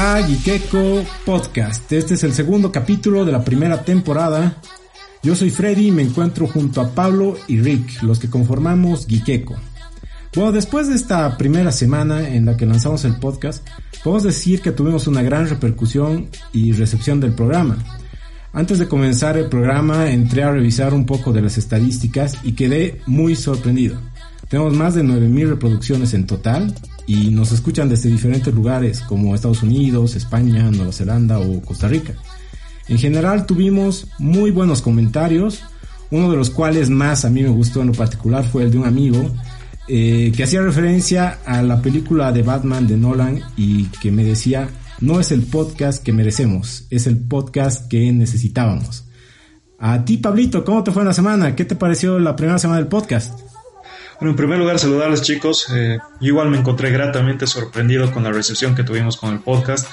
A Gikeko Podcast. Este es el segundo capítulo de la primera temporada. Yo soy Freddy y me encuentro junto a Pablo y Rick, los que conformamos Gikeko. Bueno, después de esta primera semana en la que lanzamos el podcast, podemos decir que tuvimos una gran repercusión y recepción del programa. Antes de comenzar el programa entré a revisar un poco de las estadísticas y quedé muy sorprendido. Tenemos más de 9.000 reproducciones en total y nos escuchan desde diferentes lugares como Estados Unidos, España, Nueva Zelanda o Costa Rica. En general tuvimos muy buenos comentarios, uno de los cuales más a mí me gustó en lo particular fue el de un amigo eh, que hacía referencia a la película de Batman de Nolan y que me decía, no es el podcast que merecemos, es el podcast que necesitábamos. A ti, Pablito, ¿cómo te fue la semana? ¿Qué te pareció la primera semana del podcast? Bueno, en primer lugar, saludarles chicos. Eh, yo igual me encontré gratamente sorprendido con la recepción que tuvimos con el podcast.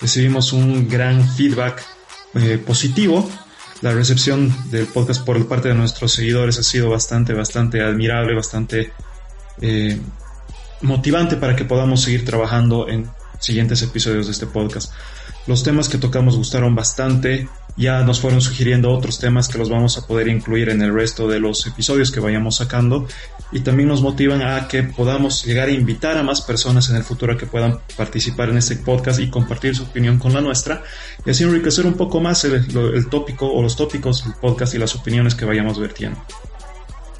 Recibimos un gran feedback eh, positivo. La recepción del podcast por parte de nuestros seguidores ha sido bastante, bastante admirable, bastante eh, motivante para que podamos seguir trabajando en siguientes episodios de este podcast. Los temas que tocamos gustaron bastante, ya nos fueron sugiriendo otros temas que los vamos a poder incluir en el resto de los episodios que vayamos sacando y también nos motivan a que podamos llegar a invitar a más personas en el futuro que puedan participar en este podcast y compartir su opinión con la nuestra y así enriquecer un poco más el, tópico o los tópicos del podcast y las opiniones que vayamos vertiendo.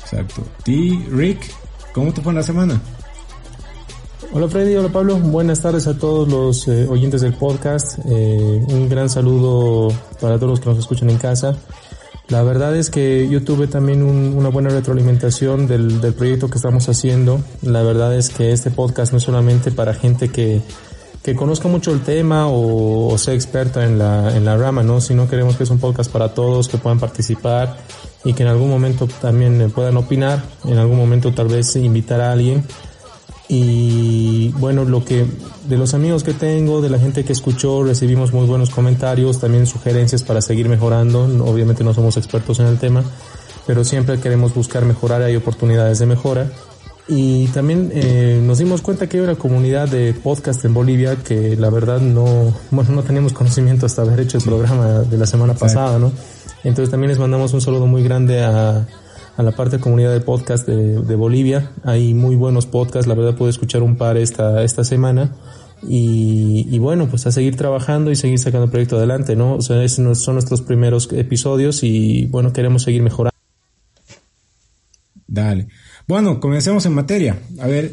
Exacto. ¿Y Rick, cómo te fue la semana? Hola Freddy, hola Pablo, buenas tardes a todos los eh, oyentes del podcast. Eh, un gran saludo para todos los que nos escuchan en casa. La verdad es que yo tuve también una buena retroalimentación del, proyecto que estamos haciendo. La verdad es que este podcast no es solamente para gente que, conozca mucho el tema o, o, sea experta en la, en la rama, ¿no? Sino queremos que es un podcast para todos, que puedan participar y que en algún momento también puedan opinar, en algún momento tal vez invitar a alguien y bueno, lo que de los amigos que tengo, de la gente que escuchó, recibimos muy buenos comentarios, también sugerencias para seguir mejorando. Obviamente no somos expertos en el tema, pero siempre queremos buscar mejorar, hay oportunidades de mejora. Y también eh, nos dimos cuenta que hay una comunidad de podcast en Bolivia que la verdad no, bueno, no teníamos conocimiento hasta haber hecho el programa de la semana pasada, ¿no? Entonces también les mandamos un saludo muy grande a, a la parte de comunidad de podcast de, de, Bolivia. Hay muy buenos podcasts, la verdad pude escuchar un par esta, esta semana. Y, y, bueno, pues a seguir trabajando y seguir sacando el proyecto adelante, ¿no? O sea, esos son nuestros primeros episodios y bueno, queremos seguir mejorando. Dale. Bueno, comencemos en materia. A ver,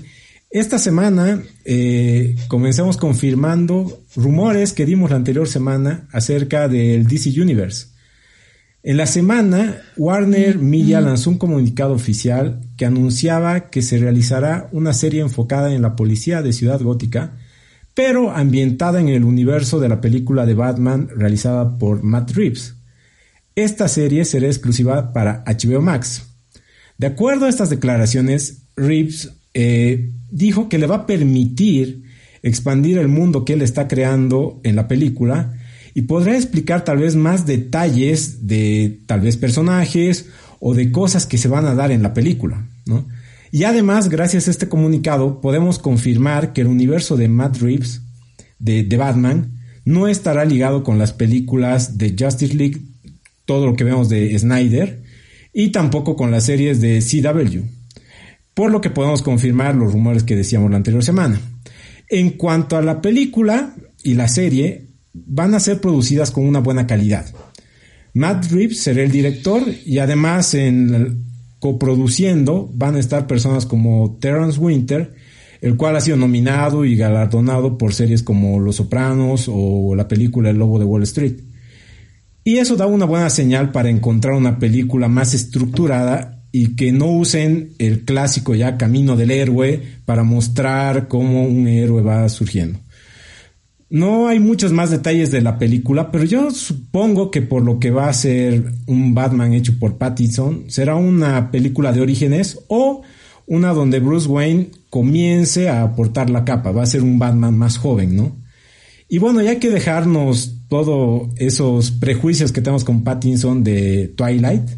esta semana eh, comencemos confirmando rumores que dimos la anterior semana acerca del DC Universe. En la semana, Warner Media lanzó un comunicado oficial que anunciaba que se realizará una serie enfocada en la policía de Ciudad Gótica, pero ambientada en el universo de la película de Batman realizada por Matt Reeves. Esta serie será exclusiva para HBO Max. De acuerdo a estas declaraciones, Reeves eh, dijo que le va a permitir expandir el mundo que él está creando en la película, y podrá explicar tal vez más detalles de tal vez personajes o de cosas que se van a dar en la película, ¿no? Y además, gracias a este comunicado, podemos confirmar que el universo de Matt Reeves, de, de Batman, no estará ligado con las películas de Justice League, todo lo que vemos de Snyder, y tampoco con las series de CW, por lo que podemos confirmar los rumores que decíamos la anterior semana. En cuanto a la película y la serie, van a ser producidas con una buena calidad. Matt Reeves será el director y además en coproduciendo van a estar personas como Terrence Winter, el cual ha sido nominado y galardonado por series como Los Sopranos o la película El Lobo de Wall Street. Y eso da una buena señal para encontrar una película más estructurada y que no usen el clásico ya camino del héroe para mostrar cómo un héroe va surgiendo. No hay muchos más detalles de la película, pero yo supongo que por lo que va a ser un Batman hecho por Pattinson, será una película de orígenes o una donde Bruce Wayne comience a aportar la capa, va a ser un Batman más joven, ¿no? Y bueno, ya hay que dejarnos todos esos prejuicios que tenemos con Pattinson de Twilight.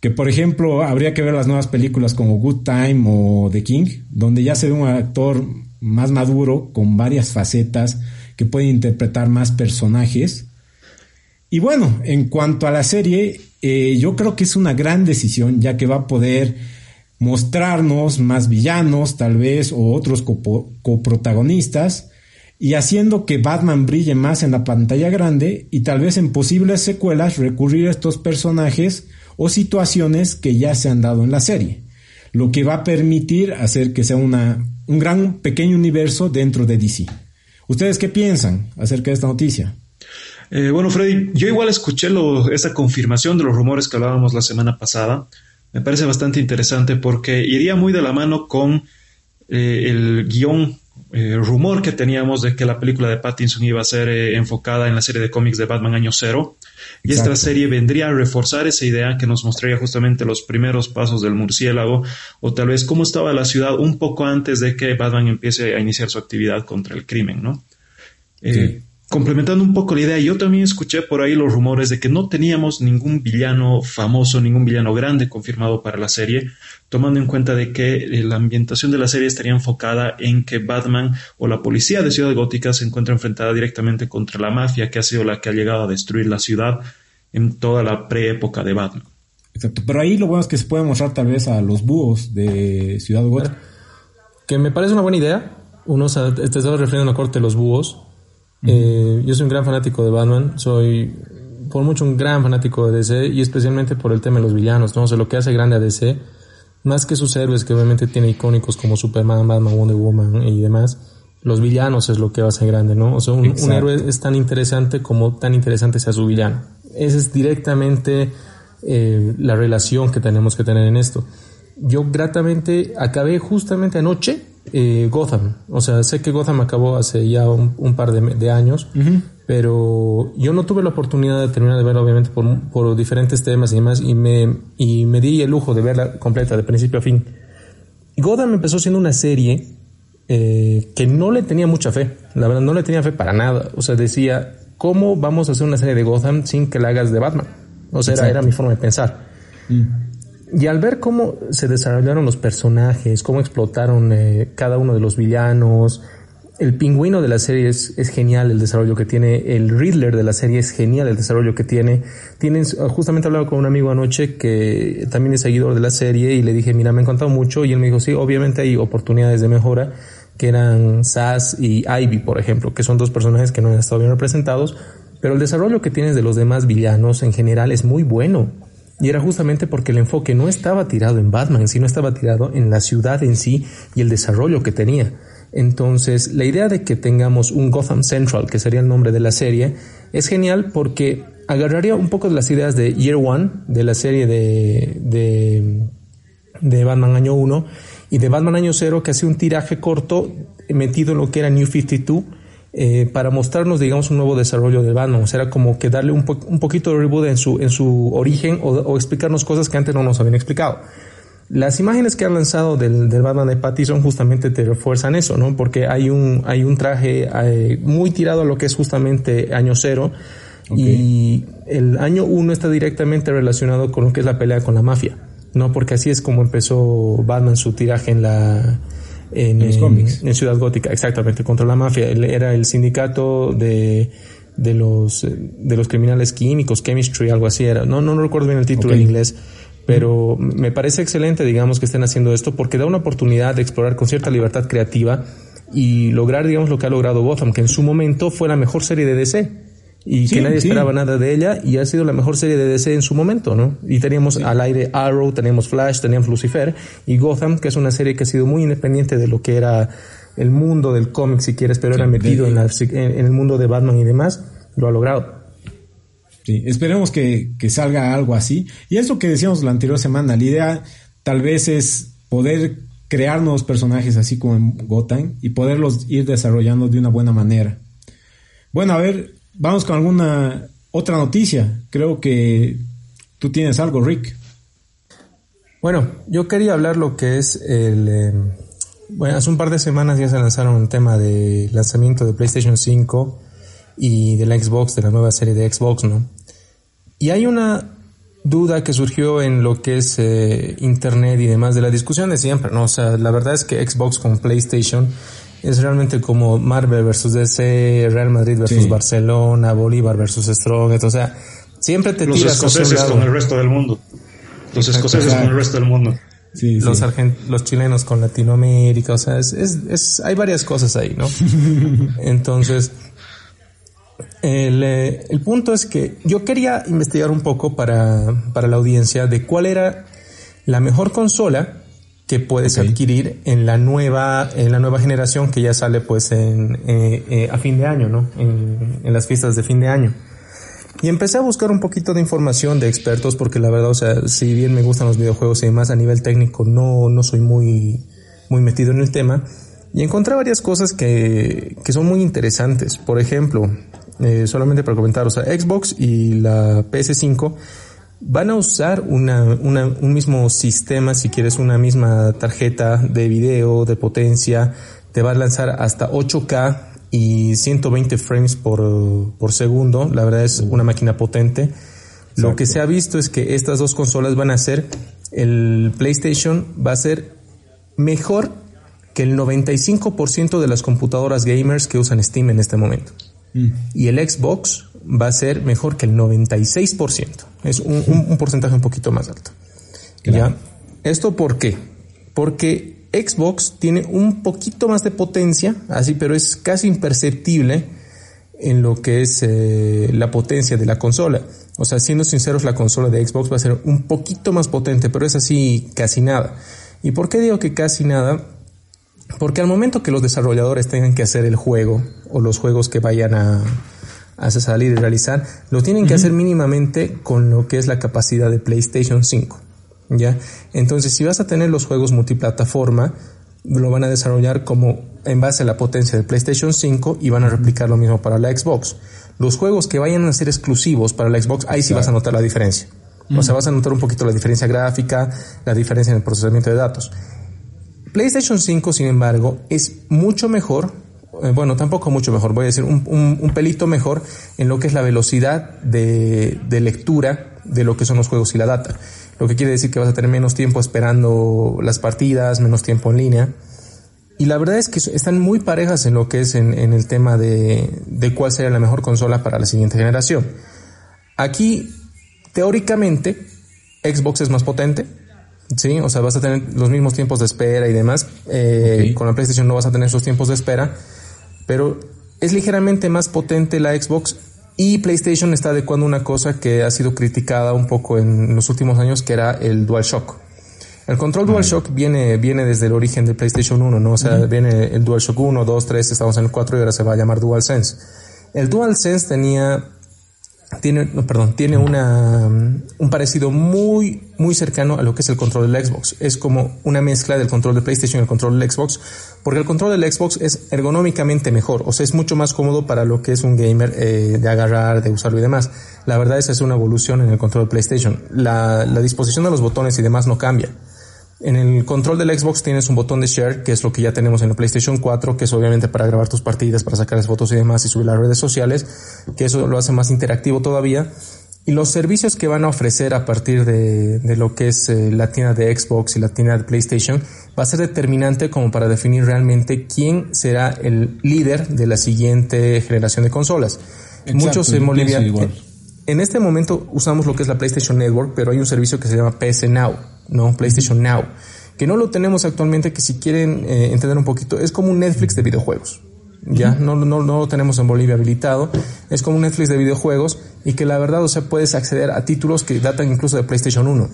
que por ejemplo habría que ver las nuevas películas como Good Time o The King, donde ya se ve un actor más maduro con varias facetas que puede interpretar más personajes. Y bueno, en cuanto a la serie, eh, yo creo que es una gran decisión ya que va a poder mostrarnos más villanos tal vez o otros coprotagonistas y haciendo que Batman brille más en la pantalla grande y tal vez en posibles secuelas recurrir a estos personajes o situaciones que ya se han dado en la serie, lo que va a permitir hacer que sea una, un gran pequeño universo dentro de DC. ¿Ustedes qué piensan acerca de esta noticia? Eh, bueno, Freddy, yo igual escuché esa confirmación de los rumores que hablábamos la semana pasada. Me parece bastante interesante porque iría muy de la mano con eh, el guion eh, rumor que teníamos de que la película de Pattinson iba a ser enfocada en la serie de cómics de Batman Año Cero. Y esta serie vendría a reforzar esa idea que nos mostraría justamente los primeros pasos del murciélago o tal vez cómo estaba la ciudad un poco antes de que Batman empiece a iniciar su actividad contra el crimen, ¿no? Eh, complementando un poco la idea, yo también escuché por ahí los rumores de que no teníamos ningún villano famoso, ningún villano grande confirmado para la serie, tomando en cuenta de que eh, la ambientación de la serie estaría enfocada en que Batman o la policía de Ciudad Gótica se encuentra enfrentada directamente contra la mafia que ha sido la que ha llegado a destruir la ciudad en toda la preépoca de Batman. Exacto, pero ahí lo bueno es que se puede mostrar tal vez a los búhos de Ciudad Gótica. Que me parece una buena idea. Uno se, te estaba refiriendo a la corte de los búhos eh, yo soy un gran fanático de Batman, soy por mucho un gran fanático de DC y especialmente por el tema de los villanos, ¿no? O lo que hace grande a DC, más que sus héroes que obviamente tiene icónicos como Superman, Batman, Wonder Woman y demás, los villanos es lo que hace grande, ¿no? O sea, un, héroe es tan interesante como tan interesante sea su villano. Esa es directamente eh, la relación que tenemos que tener en esto. Yo gratamente acabé justamente anoche eh, Gotham. O sea, sé que Gotham acabó hace ya un, par de, años, pero yo no tuve la oportunidad de terminar de verla, obviamente, por, diferentes temas y demás, y me, y me di el lujo de verla completa, de principio a fin. Gotham empezó siendo una serie eh, que no le tenía mucha fe, la verdad, no le tenía fe para nada. O sea, decía, ¿cómo vamos a hacer una serie de Gotham sin que la hagas de Batman? O sea, era, mi forma de pensar. Mm. Y al ver cómo se desarrollaron los personajes, cómo explotaron eh, cada uno de los villanos, el pingüino de la serie es, genial el desarrollo que tiene, el Riddler de la serie es genial el desarrollo que tiene. Tienen, justamente hablaba con un amigo anoche que también es seguidor de la serie y le dije, mira, me han contado mucho y él me dijo, sí, obviamente hay oportunidades de mejora que eran Sass y Ivy, por ejemplo, que son dos personajes que no han estado bien representados, pero el desarrollo que tienes de los demás villanos en general es muy bueno. Y era justamente porque el enfoque no estaba tirado en Batman, sino estaba tirado en la ciudad en sí y el desarrollo que tenía. Entonces, la idea de que tengamos un Gotham Central, que sería el nombre de la serie, es genial porque agarraría un poco de las ideas de Year One, de la serie de, de, de Batman Año 1, y de Batman Año 0, que hace un tiraje corto metido en lo que era New 52 eh, para mostrarnos, digamos, un nuevo desarrollo del Batman. O sea, era como que darle un, un poquito de reboot en su, en su origen o, explicarnos cosas que antes no nos habían explicado. Las imágenes que han lanzado del, del Batman de Pattinson justamente te refuerzan eso, ¿no? Porque hay un, hay un traje eh, muy tirado a lo que es justamente año cero. Y el año uno está directamente relacionado con lo que es la pelea con la mafia, ¿no? Porque así es como empezó Batman su tiraje en la, en, en, Ciudad Gótica, exactamente, contra la mafia. Era el sindicato de, de, los, de los criminales químicos, chemistry, algo así era. No, no, recuerdo bien el título en inglés, pero me parece excelente, digamos, que estén haciendo esto porque da una oportunidad de explorar con cierta libertad creativa y lograr, digamos, lo que ha logrado Gotham, que en su momento fue la mejor serie de DC y que nadie esperaba nada de ella y ha sido la mejor serie de DC en su momento, ¿no? Y teníamos al aire Arrow, teníamos Flash, teníamos Lucifer y Gotham, que es una serie que ha sido muy independiente de lo que era el mundo del cómic, si quieres, pero era metido en, el mundo de Batman y demás, lo ha logrado. Sí, esperemos que, que salga algo así. Y es lo que decíamos la anterior semana, la idea tal vez es poder crear nuevos personajes así como en Gotham y poderlos ir desarrollando de una buena manera. Bueno, a ver, Vamos con alguna otra noticia. Creo que tú tienes algo, Rick. Bueno, yo quería hablar lo que es el... Eh, bueno, hace un par de semanas ya se lanzaron el tema de lanzamiento de PlayStation 5 y de la Xbox, de la nueva serie de Xbox, ¿no? Y hay una duda que surgió en lo que es eh, Internet y demás de la discusión de siempre, ¿no? O sea, la verdad es que Xbox con PlayStation es realmente como Marvel versus DC, Real Madrid versus Barcelona, Bolívar versus Strong, o sea, siempre te Los escoceses con el resto del mundo. Los escoceses con el resto del mundo. los, los chilenos con Latinoamérica, o sea, es, es, hay varias cosas ahí, ¿no? Entonces, el, eh, el, punto es que yo quería investigar un poco para, para, la audiencia de cuál era la mejor consola que puedes adquirir en la nueva en la nueva generación que ya sale pues en, eh, eh, a fin de año, ¿no? En, en, las fiestas de fin de año. Y empecé a buscar un poquito de información de expertos porque la verdad, o sea, si bien me gustan los videojuegos y demás a nivel técnico no, no soy muy, muy metido en el tema. Y encontré varias cosas que, que son muy interesantes. Por ejemplo, eh, solamente para comentar, o sea, Xbox y la PS5 van a usar una, una, un mismo sistema, si quieres una misma tarjeta de video, de potencia, te va a lanzar hasta 8K y 120 frames por, por segundo. La verdad es una máquina potente. Lo que se ha visto es que estas dos consolas van a ser, el PlayStation va a ser mejor que el 95% de las computadoras gamers que usan Steam en este momento. Mm. Y el Xbox va a ser mejor que el 96%. Es un, un, porcentaje un poquito más alto. ¿Ya? ¿Esto por qué? Porque Xbox tiene un poquito más de potencia, así, pero es casi imperceptible en lo que es eh, la potencia de la consola. O sea, siendo sinceros, la consola de Xbox va a ser un poquito más potente, pero es así casi nada. ¿Y por qué digo que casi nada? Porque al momento que los desarrolladores tengan que hacer el juego o los juegos que vayan a, hacer salir y realizar, lo tienen que hacer mínimamente con lo que es la capacidad de PlayStation 5. ¿Ya? Entonces, si vas a tener los juegos multiplataforma, lo van a desarrollar como en base a la potencia de PlayStation 5 y van a replicar lo mismo para la Xbox. Los juegos que vayan a ser exclusivos para la Xbox, ahí sí vas a notar la diferencia. O sea, vas a notar un poquito la diferencia gráfica, la diferencia en el procesamiento de datos. PlayStation 5, sin embargo, es mucho mejor, bueno, tampoco mucho mejor, voy a decir un, un, pelito mejor en lo que es la velocidad de, de, lectura de lo que son los juegos y la data. Lo que quiere decir que vas a tener menos tiempo esperando las partidas, menos tiempo en línea. Y la verdad es que están muy parejas en lo que es en, en el tema de, de cuál sería la mejor consola para la siguiente generación. Aquí, teóricamente, Xbox es más potente, Sí, o sea, vas a tener los mismos tiempos de espera y demás. Eh, Con la PlayStation no vas a tener esos tiempos de espera, pero es ligeramente más potente la Xbox y PlayStation está adecuando una cosa que ha sido criticada un poco en los últimos años, que era el DualShock. El control DualShock viene, viene desde el origen de PlayStation 1, ¿no? O sea, viene el DualShock 1, 2, 3, estamos en el 4 y ahora se va a llamar DualSense. El DualSense tenía tiene, no, perdón, tiene una, un parecido muy, muy cercano a lo que es el control del Xbox. Es como una mezcla del control de PlayStation y el control del Xbox, porque el control del Xbox es ergonómicamente mejor, o sea, es mucho más cómodo para lo que es un gamer eh, de agarrar, de usarlo y demás. La verdad es que es una evolución en el control de PlayStation. La, la disposición de los botones y demás no cambia. En el control del Xbox tienes un botón de share, que es lo que ya tenemos en la PlayStation 4, que es obviamente para grabar tus partidas, para sacar fotos y demás y subir a las redes sociales, que eso lo hace más interactivo todavía. Y los servicios que van a ofrecer a partir de, de lo que es eh, la tienda de Xbox y la tienda de PlayStation va a ser determinante como para definir realmente quién será el líder de la siguiente generación de consolas. Muchos en Bolivia. En este momento usamos lo que es la PlayStation Network, pero hay un servicio que se llama PS Now ¿no? PlayStation Now, que no lo tenemos actualmente, que si quieren eh, entender un poquito, es como un Netflix de videojuegos. Ya, no, no, no lo tenemos en Bolivia habilitado. Es como un Netflix de videojuegos y que la verdad, o sea, puedes acceder a títulos que datan incluso de PlayStation 1.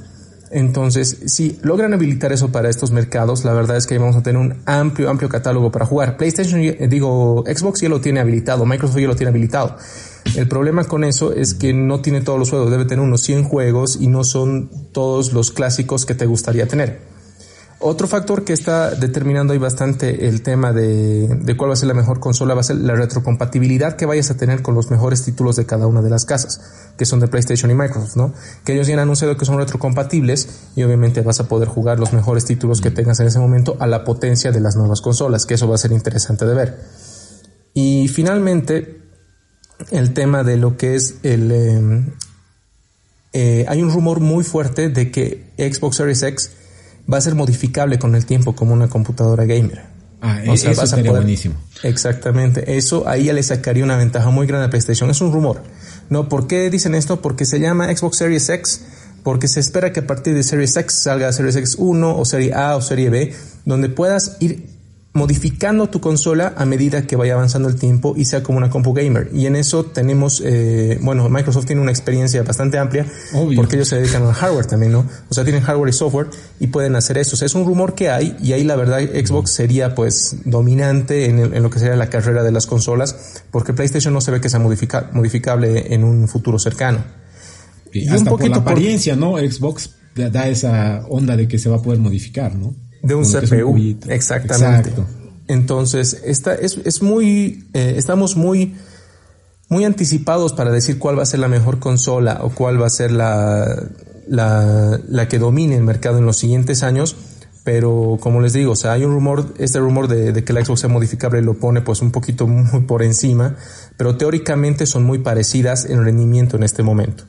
Entonces, si logran habilitar eso para estos mercados, la verdad es que vamos a tener un amplio, amplio catálogo para jugar. PlayStation, eh, digo, Xbox ya lo tiene habilitado, Microsoft ya lo tiene habilitado. El problema con eso es que no tiene todos los juegos, debe tener unos 100 juegos y no son todos los clásicos que te gustaría tener. Otro factor que está determinando ahí bastante el tema de, de, cuál va a ser la mejor consola va a ser la retrocompatibilidad que vayas a tener con los mejores títulos de cada una de las casas, que son de PlayStation y Microsoft, ¿no? Que ellos ya han anunciado que son retrocompatibles y obviamente vas a poder jugar los mejores títulos que tengas en ese momento a la potencia de las nuevas consolas, que eso va a ser interesante de ver. Y finalmente, el tema de lo que es el, em, eh, hay un rumor muy fuerte de que Xbox Series X va a ser modificable con el tiempo como una computadora gamer. Ah, o sea, eso sería buenísimo. Exactamente. Eso ahí ya le sacaría una ventaja muy grande a PlayStation. Es un rumor. ¿No? ¿Por qué dicen esto? Porque se llama Xbox Series X, porque se espera que a partir de Series X salga Series X 1 o Serie A o Serie B, donde puedas ir modificando tu consola a medida que vaya avanzando el tiempo y sea como una compu gamer. Y en eso tenemos, eh, bueno, Microsoft tiene una experiencia bastante amplia porque ellos se dedican al hardware también, ¿no? O sea, tienen hardware y software y pueden hacer eso. O sea, es un rumor que hay y ahí la verdad Xbox sería pues dominante en, lo que sería la carrera de las consolas porque PlayStation no se ve que sea modificable en un futuro cercano. Y, hasta un poquito por la apariencia, ¿no? Xbox da esa onda de que se va a poder modificar, ¿no? De un CPU. Exactamente. Entonces, esta es, es muy, eh, estamos muy, muy anticipados para decir cuál va a ser la mejor consola o cuál va a ser la, la, la que domine el mercado en los siguientes años. Pero como les digo, o sea, hay un rumor, este rumor de, de, que la Xbox sea modificable lo pone pues un poquito muy por encima, pero teóricamente son muy parecidas en rendimiento en este momento.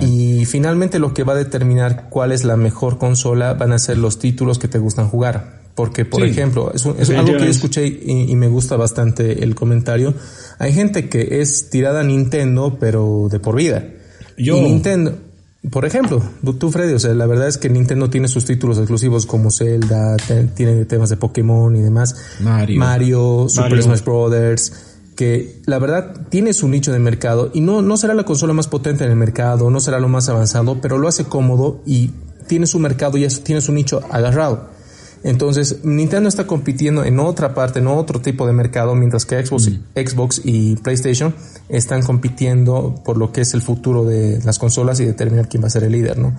Y finalmente lo que va a determinar cuál es la mejor consola van a ser los títulos que te gustan jugar. Porque, por ejemplo, es, algo que yo escuché y, me gusta bastante el comentario. Hay gente que es tirada a Nintendo, pero de por vida. Yo. Y Nintendo, por ejemplo, tú, Freddy, o sea, la verdad es que Nintendo tiene sus títulos exclusivos como Zelda, tiene temas de Pokémon y demás. Mario. Mario, Super Smash Brothers que la verdad tiene su nicho de mercado y no, no será la consola más potente en el mercado, no será lo más avanzado, pero lo hace cómodo y tiene su mercado y tiene su nicho agarrado. Entonces, Nintendo está compitiendo en otra parte, en otro tipo de mercado, mientras que Xbox, mm. Xbox y PlayStation están compitiendo por lo que es el futuro de las consolas y determinar quién va a ser el líder, ¿no?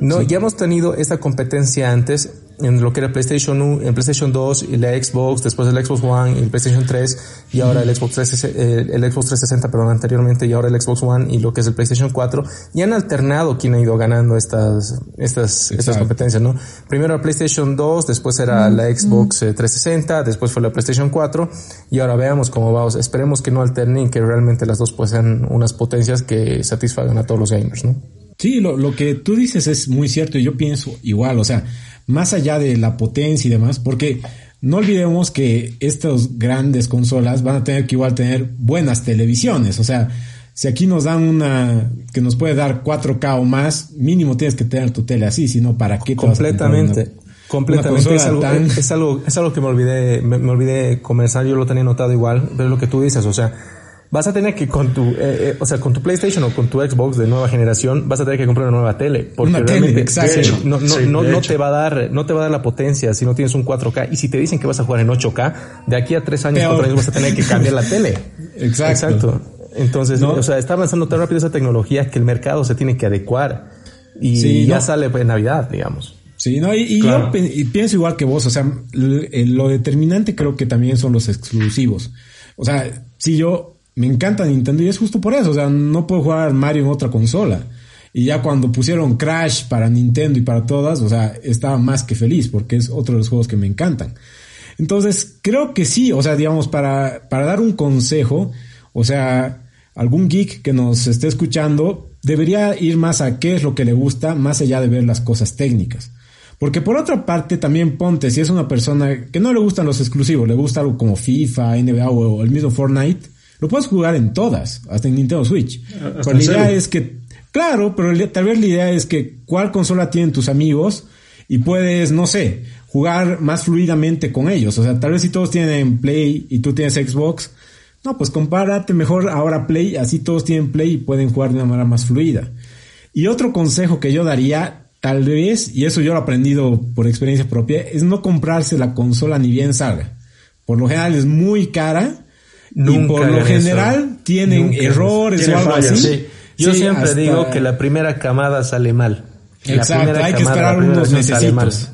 No, ya hemos tenido esta competencia antes en lo que era PlayStation 1, en PlayStation 2 y la Xbox, después el Xbox One y el PlayStation 3 y ahora el Xbox 3, eh, el Xbox 360, perdón, anteriormente y ahora el Xbox One y lo que es el PlayStation 4 y han alternado quién ha ido ganando estas estas estas competencias, ¿no? Primero la PlayStation 2, después era la Xbox 360, eh, después fue la PlayStation 4 y ahora veamos cómo vamos. Esperemos que no alternen que realmente las dos pues sean unas potencias que satisfagan a todos los gamers, ¿no? Sí, lo, lo que tú dices es muy cierto y yo pienso igual, o sea, más allá de la potencia y demás, porque no olvidemos que estas grandes consolas van a tener que igual tener buenas televisiones, o sea, si aquí nos dan una que nos puede dar 4K o más, mínimo tienes que tener tu tele así, si no, ¿para qué? Completamente. completamente. es, algo, es, algo, es algo que me olvidé, me, me olvidé comenzar, yo lo tenía notado igual, pero lo que tú dices, o sea, vas a tener que con tu, eh, eh, o sea, con tu PlayStation o con tu Xbox de nueva generación, vas a tener que comprar una nueva tele. Porque una realmente tele, no, no, no, no te va a dar, no te va a dar la potencia si no tienes un 4K. Y si te dicen que vas a jugar en 8K, de aquí a tres años, cuatro años vas a tener que cambiar la tele. Exacto. Exacto. Entonces, o sea, está avanzando tan rápido esa tecnología que el mercado se tiene que adecuar. Y ya sale en Navidad, digamos. Sí, no, y, yo pienso igual que vos, o sea, lo determinante creo que también son los exclusivos. O sea, si yo me encanta Nintendo y es justo por eso. O sea, no puedo jugar Mario en otra consola. Y ya cuando pusieron Crash para Nintendo y para todas, o sea, estaba más que feliz porque es otro de los juegos que me encantan. Entonces, creo que sí, o sea, digamos, para, para dar un consejo, o sea, algún geek que nos esté escuchando debería ir más a qué es lo que le gusta, más allá de ver las cosas técnicas. Porque por otra parte, también ponte, si es una persona que no le gustan los exclusivos, le gusta algo como FIFA, NBA o el mismo Fortnite, lo puedes jugar en todas, hasta en Nintendo Switch. pero la idea es que, claro, pero tal vez la idea es que cuál consola tienen tus amigos y puedes, no sé, jugar más fluidamente con ellos. O sea, tal vez si todos tienen Play y tú tienes Xbox, no, pues compárate mejor ahora Play, así todos tienen Play y pueden jugar de una manera más fluida. Y otro consejo que yo daría, tal vez, y eso yo lo he aprendido por experiencia propia, es no comprarse la consola ni bien salga. Por lo general es muy cara y por lo general tienen errores o algo así. Yo siempre digo que la primera camada sale mal. Exacto, hay que esperar unos meses.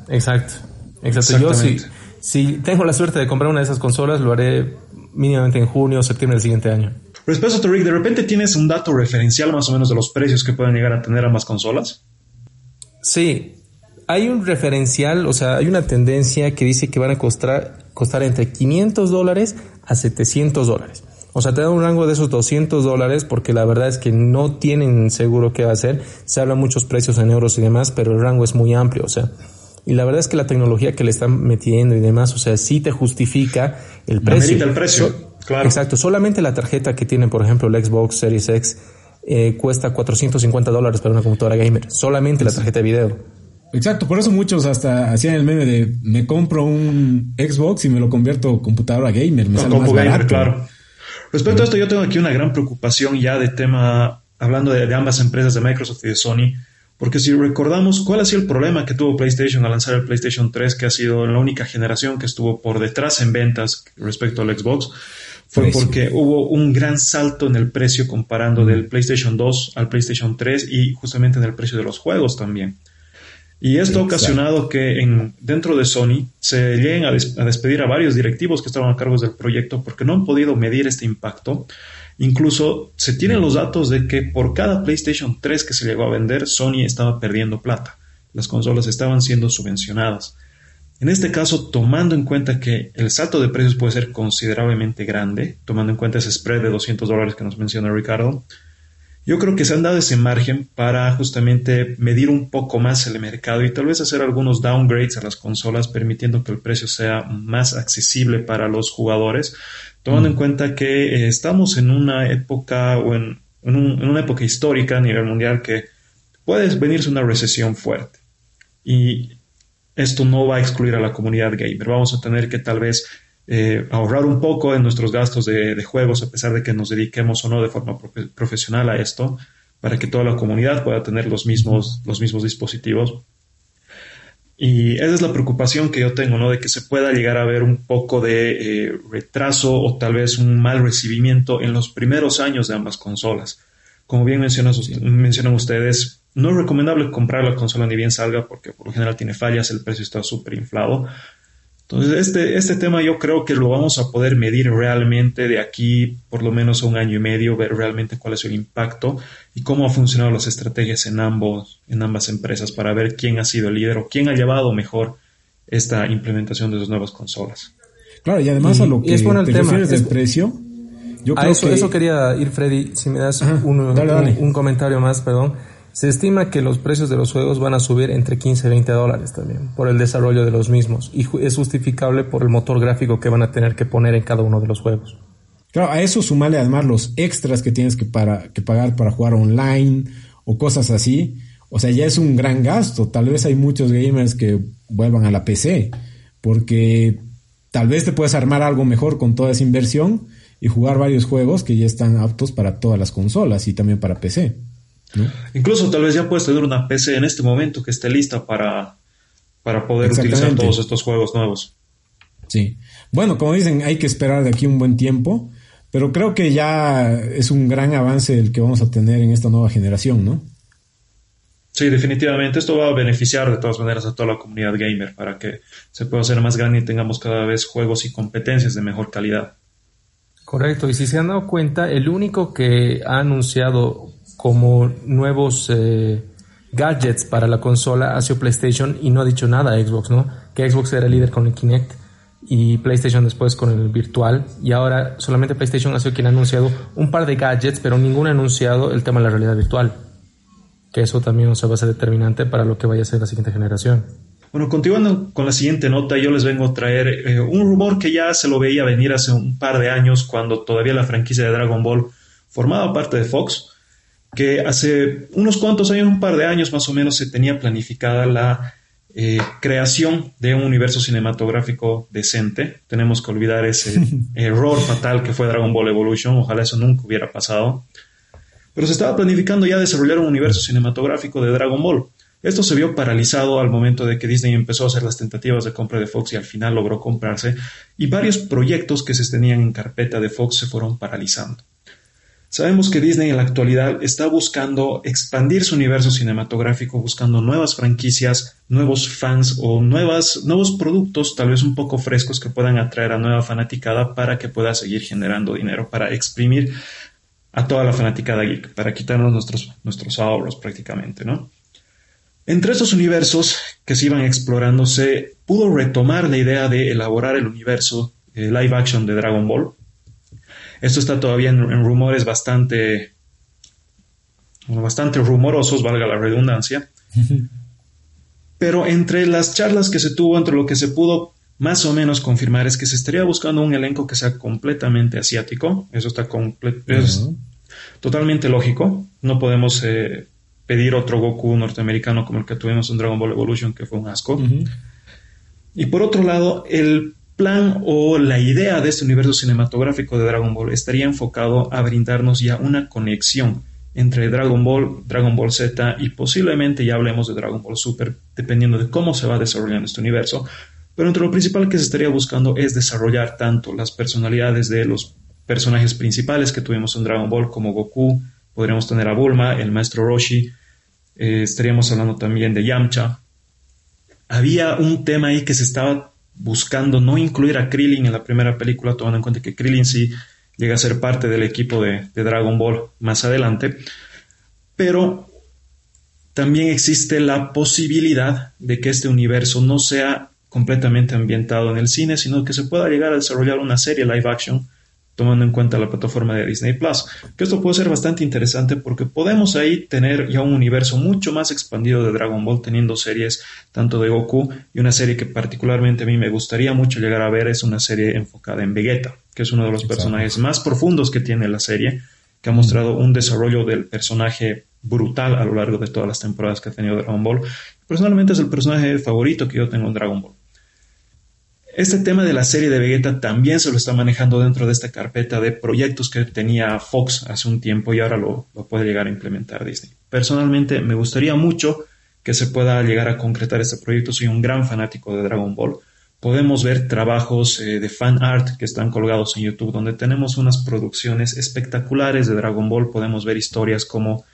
Exacto. Exacto. Yo si, si tengo la suerte de comprar una de esas consolas, lo haré mínimamente en junio o septiembre del siguiente año. Respecto a Rick, ¿de repente tienes un dato referencial más o menos de los precios que pueden llegar a tener ambas consolas? Sí, hay un referencial, o sea, hay una tendencia que dice que van a costar, costar entre 500 dólares a 700 dólares. O sea, te da un rango de esos 200 dólares porque la verdad es que no tienen seguro qué va a ser. Se hablan muchos precios en euros y demás, pero el rango es muy amplio, o sea. Y la verdad es que la tecnología que le están metiendo y demás, o sea, sí te justifica el precio. el precio, claro. Exacto. Solamente la tarjeta que tiene, por ejemplo, el Xbox Series X eh, cuesta 450 dólares para una computadora gamer. Solamente la tarjeta de video. Exacto, por eso muchos hasta hacían el meme de me compro un Xbox y me lo convierto computadora gamer. Me sale más gamer, claro. Respecto a esto, yo tengo aquí una gran preocupación ya de tema, hablando de, ambas empresas, de Microsoft y de Sony, porque si recordamos cuál ha sido el problema que tuvo PlayStation al lanzar el PlayStation 3, que ha sido la única generación que estuvo por detrás en ventas respecto al Xbox, fue porque hubo un gran salto en el precio comparando del PlayStation 2 al PlayStation 3 y justamente en el precio de los juegos también. Y esto ha ocasionado que en, dentro de Sony se lleguen a, despedir a varios directivos que estaban a cargo del proyecto porque no han podido medir este impacto. Incluso se tienen los datos de que por cada PlayStation 3 que se llegó a vender, Sony estaba perdiendo plata. Las consolas estaban siendo subvencionadas. En este caso, tomando en cuenta que el salto de precios puede ser considerablemente grande, tomando en cuenta ese spread de 200 dólares que nos menciona Ricardo, yo creo que se han dado ese margen para justamente medir un poco más el mercado y tal vez hacer algunos downgrades a las consolas, permitiendo que el precio sea más accesible para los jugadores, tomando en mm. cuenta que eh, estamos en una época o en, una época histórica a nivel mundial que puede venirse una recesión fuerte. Y esto no va a excluir a la comunidad gamer. Vamos a tener que tal vez eh, ahorrar un poco en nuestros gastos de, juegos, a pesar de que nos dediquemos o no de forma profesional a esto, para que toda la comunidad pueda tener los mismos, los mismos dispositivos. Y esa es la preocupación que yo tengo, ¿no? De que se pueda llegar a ver un poco de eh, retraso o tal vez un mal recibimiento en los primeros años de ambas consolas. Como bien mencionan, mencionan ustedes, no es recomendable comprar la consola ni bien salga porque por lo general tiene fallas, el precio está súper inflado, entonces, este, este tema yo creo que lo vamos a poder medir realmente de aquí por lo menos un año y medio, ver realmente cuál es el impacto y cómo han funcionado las estrategias en, ambos, en ambas empresas para ver quién ha sido el líder o quién ha llevado mejor esta implementación de sus nuevas consolas. Claro, y además a lo que es bueno te tema, refieres del precio, yo creo eso, que... eso quería ir, Freddy, si me das un, un comentario más, perdón se estima que los precios de los juegos van a subir entre 15 y 20 dólares también por el desarrollo de los mismos y es justificable por el motor gráfico que van a tener que poner en cada uno de los juegos. Claro, a eso sumarle además los extras que tienes que, para, que pagar para jugar online o cosas así. O sea, ya es un gran gasto. Tal vez hay muchos gamers que vuelvan a la PC porque tal vez te puedes armar algo mejor con toda esa inversión y jugar varios juegos que ya están aptos para todas las consolas y también para PC. Incluso tal vez ya puedes tener una PC en este momento que esté lista para, para poder utilizar todos estos juegos nuevos. Sí. Bueno, como dicen, hay que esperar de aquí un buen tiempo, pero creo que ya es un gran avance el que vamos a tener en esta nueva generación, ¿no? Sí, definitivamente. Esto va a beneficiar de todas maneras a toda la comunidad gamer para que se pueda hacer más grande y tengamos cada vez juegos y competencias de mejor calidad. Correcto, y si se han dado cuenta, el único que ha anunciado como nuevos eh, gadgets para la consola ha sido PlayStation y no ha dicho nada a Xbox, ¿no? Que Xbox era líder con el Kinect y PlayStation después con el virtual y ahora solamente PlayStation ha sido quien ha anunciado un par de gadgets, pero ninguno ha anunciado el tema de la realidad virtual. Que eso también se va a ser determinante para lo que vaya a ser la siguiente generación. Bueno, continuando con la siguiente nota, yo les vengo a traer eh, un rumor que ya se lo veía venir hace un par de años cuando todavía la franquicia de Dragon Ball formaba parte de Fox que hace unos cuantos años, un par de años más o menos, se tenía planificada la eh, creación de un universo cinematográfico decente. Tenemos que olvidar ese error fatal que fue Dragon Ball Evolution, ojalá eso nunca hubiera pasado. Pero se estaba planificando ya desarrollar un universo cinematográfico de Dragon Ball. Esto se vio paralizado al momento de que Disney empezó a hacer las tentativas de compra de Fox y al final logró comprarse, y varios proyectos que se tenían en carpeta de Fox se fueron paralizando. Sabemos que Disney en la actualidad está buscando expandir su universo cinematográfico, buscando nuevas franquicias, nuevos fans o nuevas, nuevos productos tal vez un poco frescos que puedan atraer a nueva fanaticada para que pueda seguir generando dinero, para exprimir a toda la fanaticada geek, para quitarnos nuestros, nuestros ahorros prácticamente, ¿no? Entre estos universos que se iban explorando se pudo retomar la idea de elaborar el universo live action de Dragon Ball, Esto está todavía en, rumores bastante, bastante rumorosos, valga la redundancia. Pero entre las charlas que se tuvo, entre lo que se pudo más o menos confirmar es que se estaría buscando un elenco que sea completamente asiático. Eso está es totalmente lógico. No podemos eh, pedir otro Goku norteamericano como el que tuvimos en Dragon Ball Evolution, que fue un asco. Y por otro lado, el plan o la idea de este universo cinematográfico de Dragon Ball estaría enfocado a brindarnos ya una conexión entre Dragon Ball, Dragon Ball Z y posiblemente ya hablemos de Dragon Ball Super, dependiendo de cómo se va desarrollando este universo. Pero entre lo principal que se estaría buscando es desarrollar tanto las personalidades de los personajes principales que tuvimos en Dragon Ball como Goku, podríamos tener a Bulma, el maestro Roshi, eh, estaríamos hablando también de Yamcha. Había un tema ahí que se estaba buscando no incluir a Krillin en la primera película, tomando en cuenta que Krillin sí llega a ser parte del equipo de, de Dragon Ball más adelante, pero también existe la posibilidad de que este universo no sea completamente ambientado en el cine, sino que se pueda llegar a desarrollar una serie live action tomando en cuenta la plataforma de Disney Plus. Que esto puede ser bastante interesante porque podemos ahí tener ya un universo mucho más expandido de Dragon Ball, teniendo series tanto de Goku y una serie que particularmente a mí me gustaría mucho llegar a ver es una serie enfocada en Vegeta, que es uno de los personajes más profundos que tiene la serie, que ha mostrado un desarrollo del personaje brutal a lo largo de todas las temporadas que ha tenido Dragon Ball. Personalmente es el personaje favorito que yo tengo en Dragon Ball. Este tema de la serie de Vegeta también se lo está manejando dentro de esta carpeta de proyectos que tenía Fox hace un tiempo y ahora lo, puede llegar a implementar Disney. Personalmente me gustaría mucho que se pueda llegar a concretar este proyecto. Soy un gran fanático de Dragon Ball. Podemos ver trabajos eh, de fan art que están colgados en YouTube donde tenemos unas producciones espectaculares de Dragon Ball. Podemos ver historias como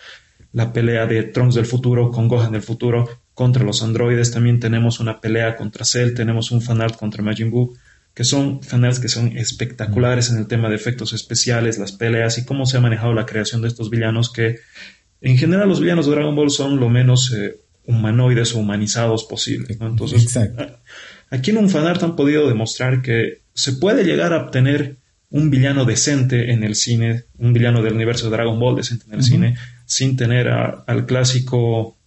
la pelea de Trunks del futuro con Gohan del futuro, contra los androides, también tenemos una pelea contra Cell, tenemos un fanart contra Majin Buu, que son fanarts que son espectaculares en el tema de efectos especiales, las peleas y cómo se ha manejado la creación de estos villanos que en general los villanos de Dragon Ball son lo menos eh, humanoides o humanizados posible. Entonces, aquí en un fanart han podido demostrar que se puede llegar a obtener un villano decente en el cine, un villano del universo de Dragon Ball decente en el cine, sin tener al clásico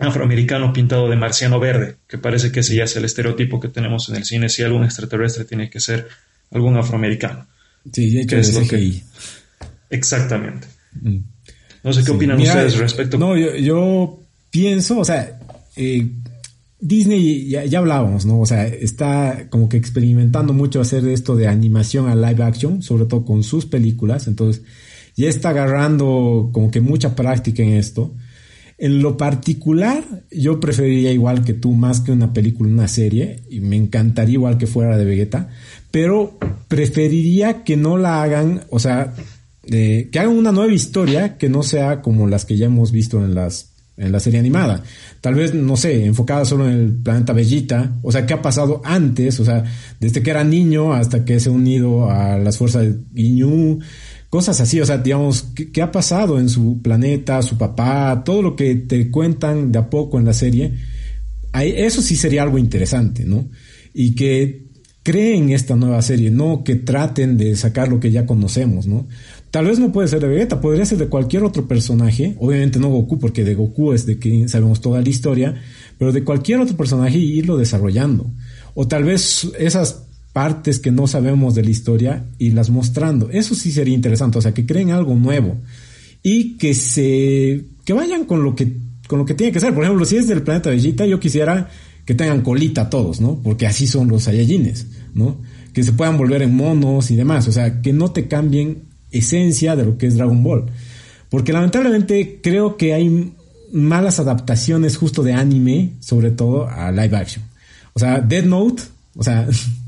afroamericano pintado de marciano verde, que parece que ese ya es el estereotipo que tenemos en el cine. Si algún extraterrestre tiene que ser algún afroamericano. Sí, de hecho es lo que... Exactamente. Mm. No sé qué opinan ustedes respecto. No, yo, pienso, o sea, eh, Disney ya, ya, hablábamos, ¿no? O sea, está como que experimentando mucho hacer esto de animación a live action, sobre todo con sus películas. Entonces, ya está agarrando como que mucha práctica en esto. En lo particular, yo preferiría igual que tú, más que una película, una serie, y me encantaría igual que fuera de Vegeta, pero preferiría que no la hagan, o sea, que hagan una nueva historia que no sea como las que ya hemos visto en las en la serie animada. Tal vez, no sé, enfocada solo en el planeta Bellita, o sea, qué ha pasado antes, o sea, desde que era niño hasta que se ha unido a las fuerzas de Ginyu, cosas así, o sea, digamos, ¿qué, ha pasado en su planeta, su papá, todo lo que te cuentan de a poco en la serie, eso sí sería algo interesante, ¿no? Y que creen esta nueva serie, no que traten de sacar lo que ya conocemos, ¿no? Tal vez no puede ser de Vegeta, podría ser de cualquier otro personaje, obviamente no Goku, porque de Goku es de que sabemos toda la historia, pero de cualquier otro personaje y irlo desarrollando. O tal vez esas partes que no sabemos de la historia y las mostrando. Eso sí sería interesante, o sea, que creen algo nuevo y que se que vayan con lo que con lo que tiene que ser. Por ejemplo, si es del planeta Vegeta, yo quisiera que tengan colita todos, ¿no? Porque así son los Saiyajines, ¿no? Que se puedan volver en monos y demás, o sea, que no te cambien esencia de lo que es Dragon Ball. Porque lamentablemente creo que hay malas adaptaciones justo de anime, sobre todo a live action. O sea, Dead Note, o sea,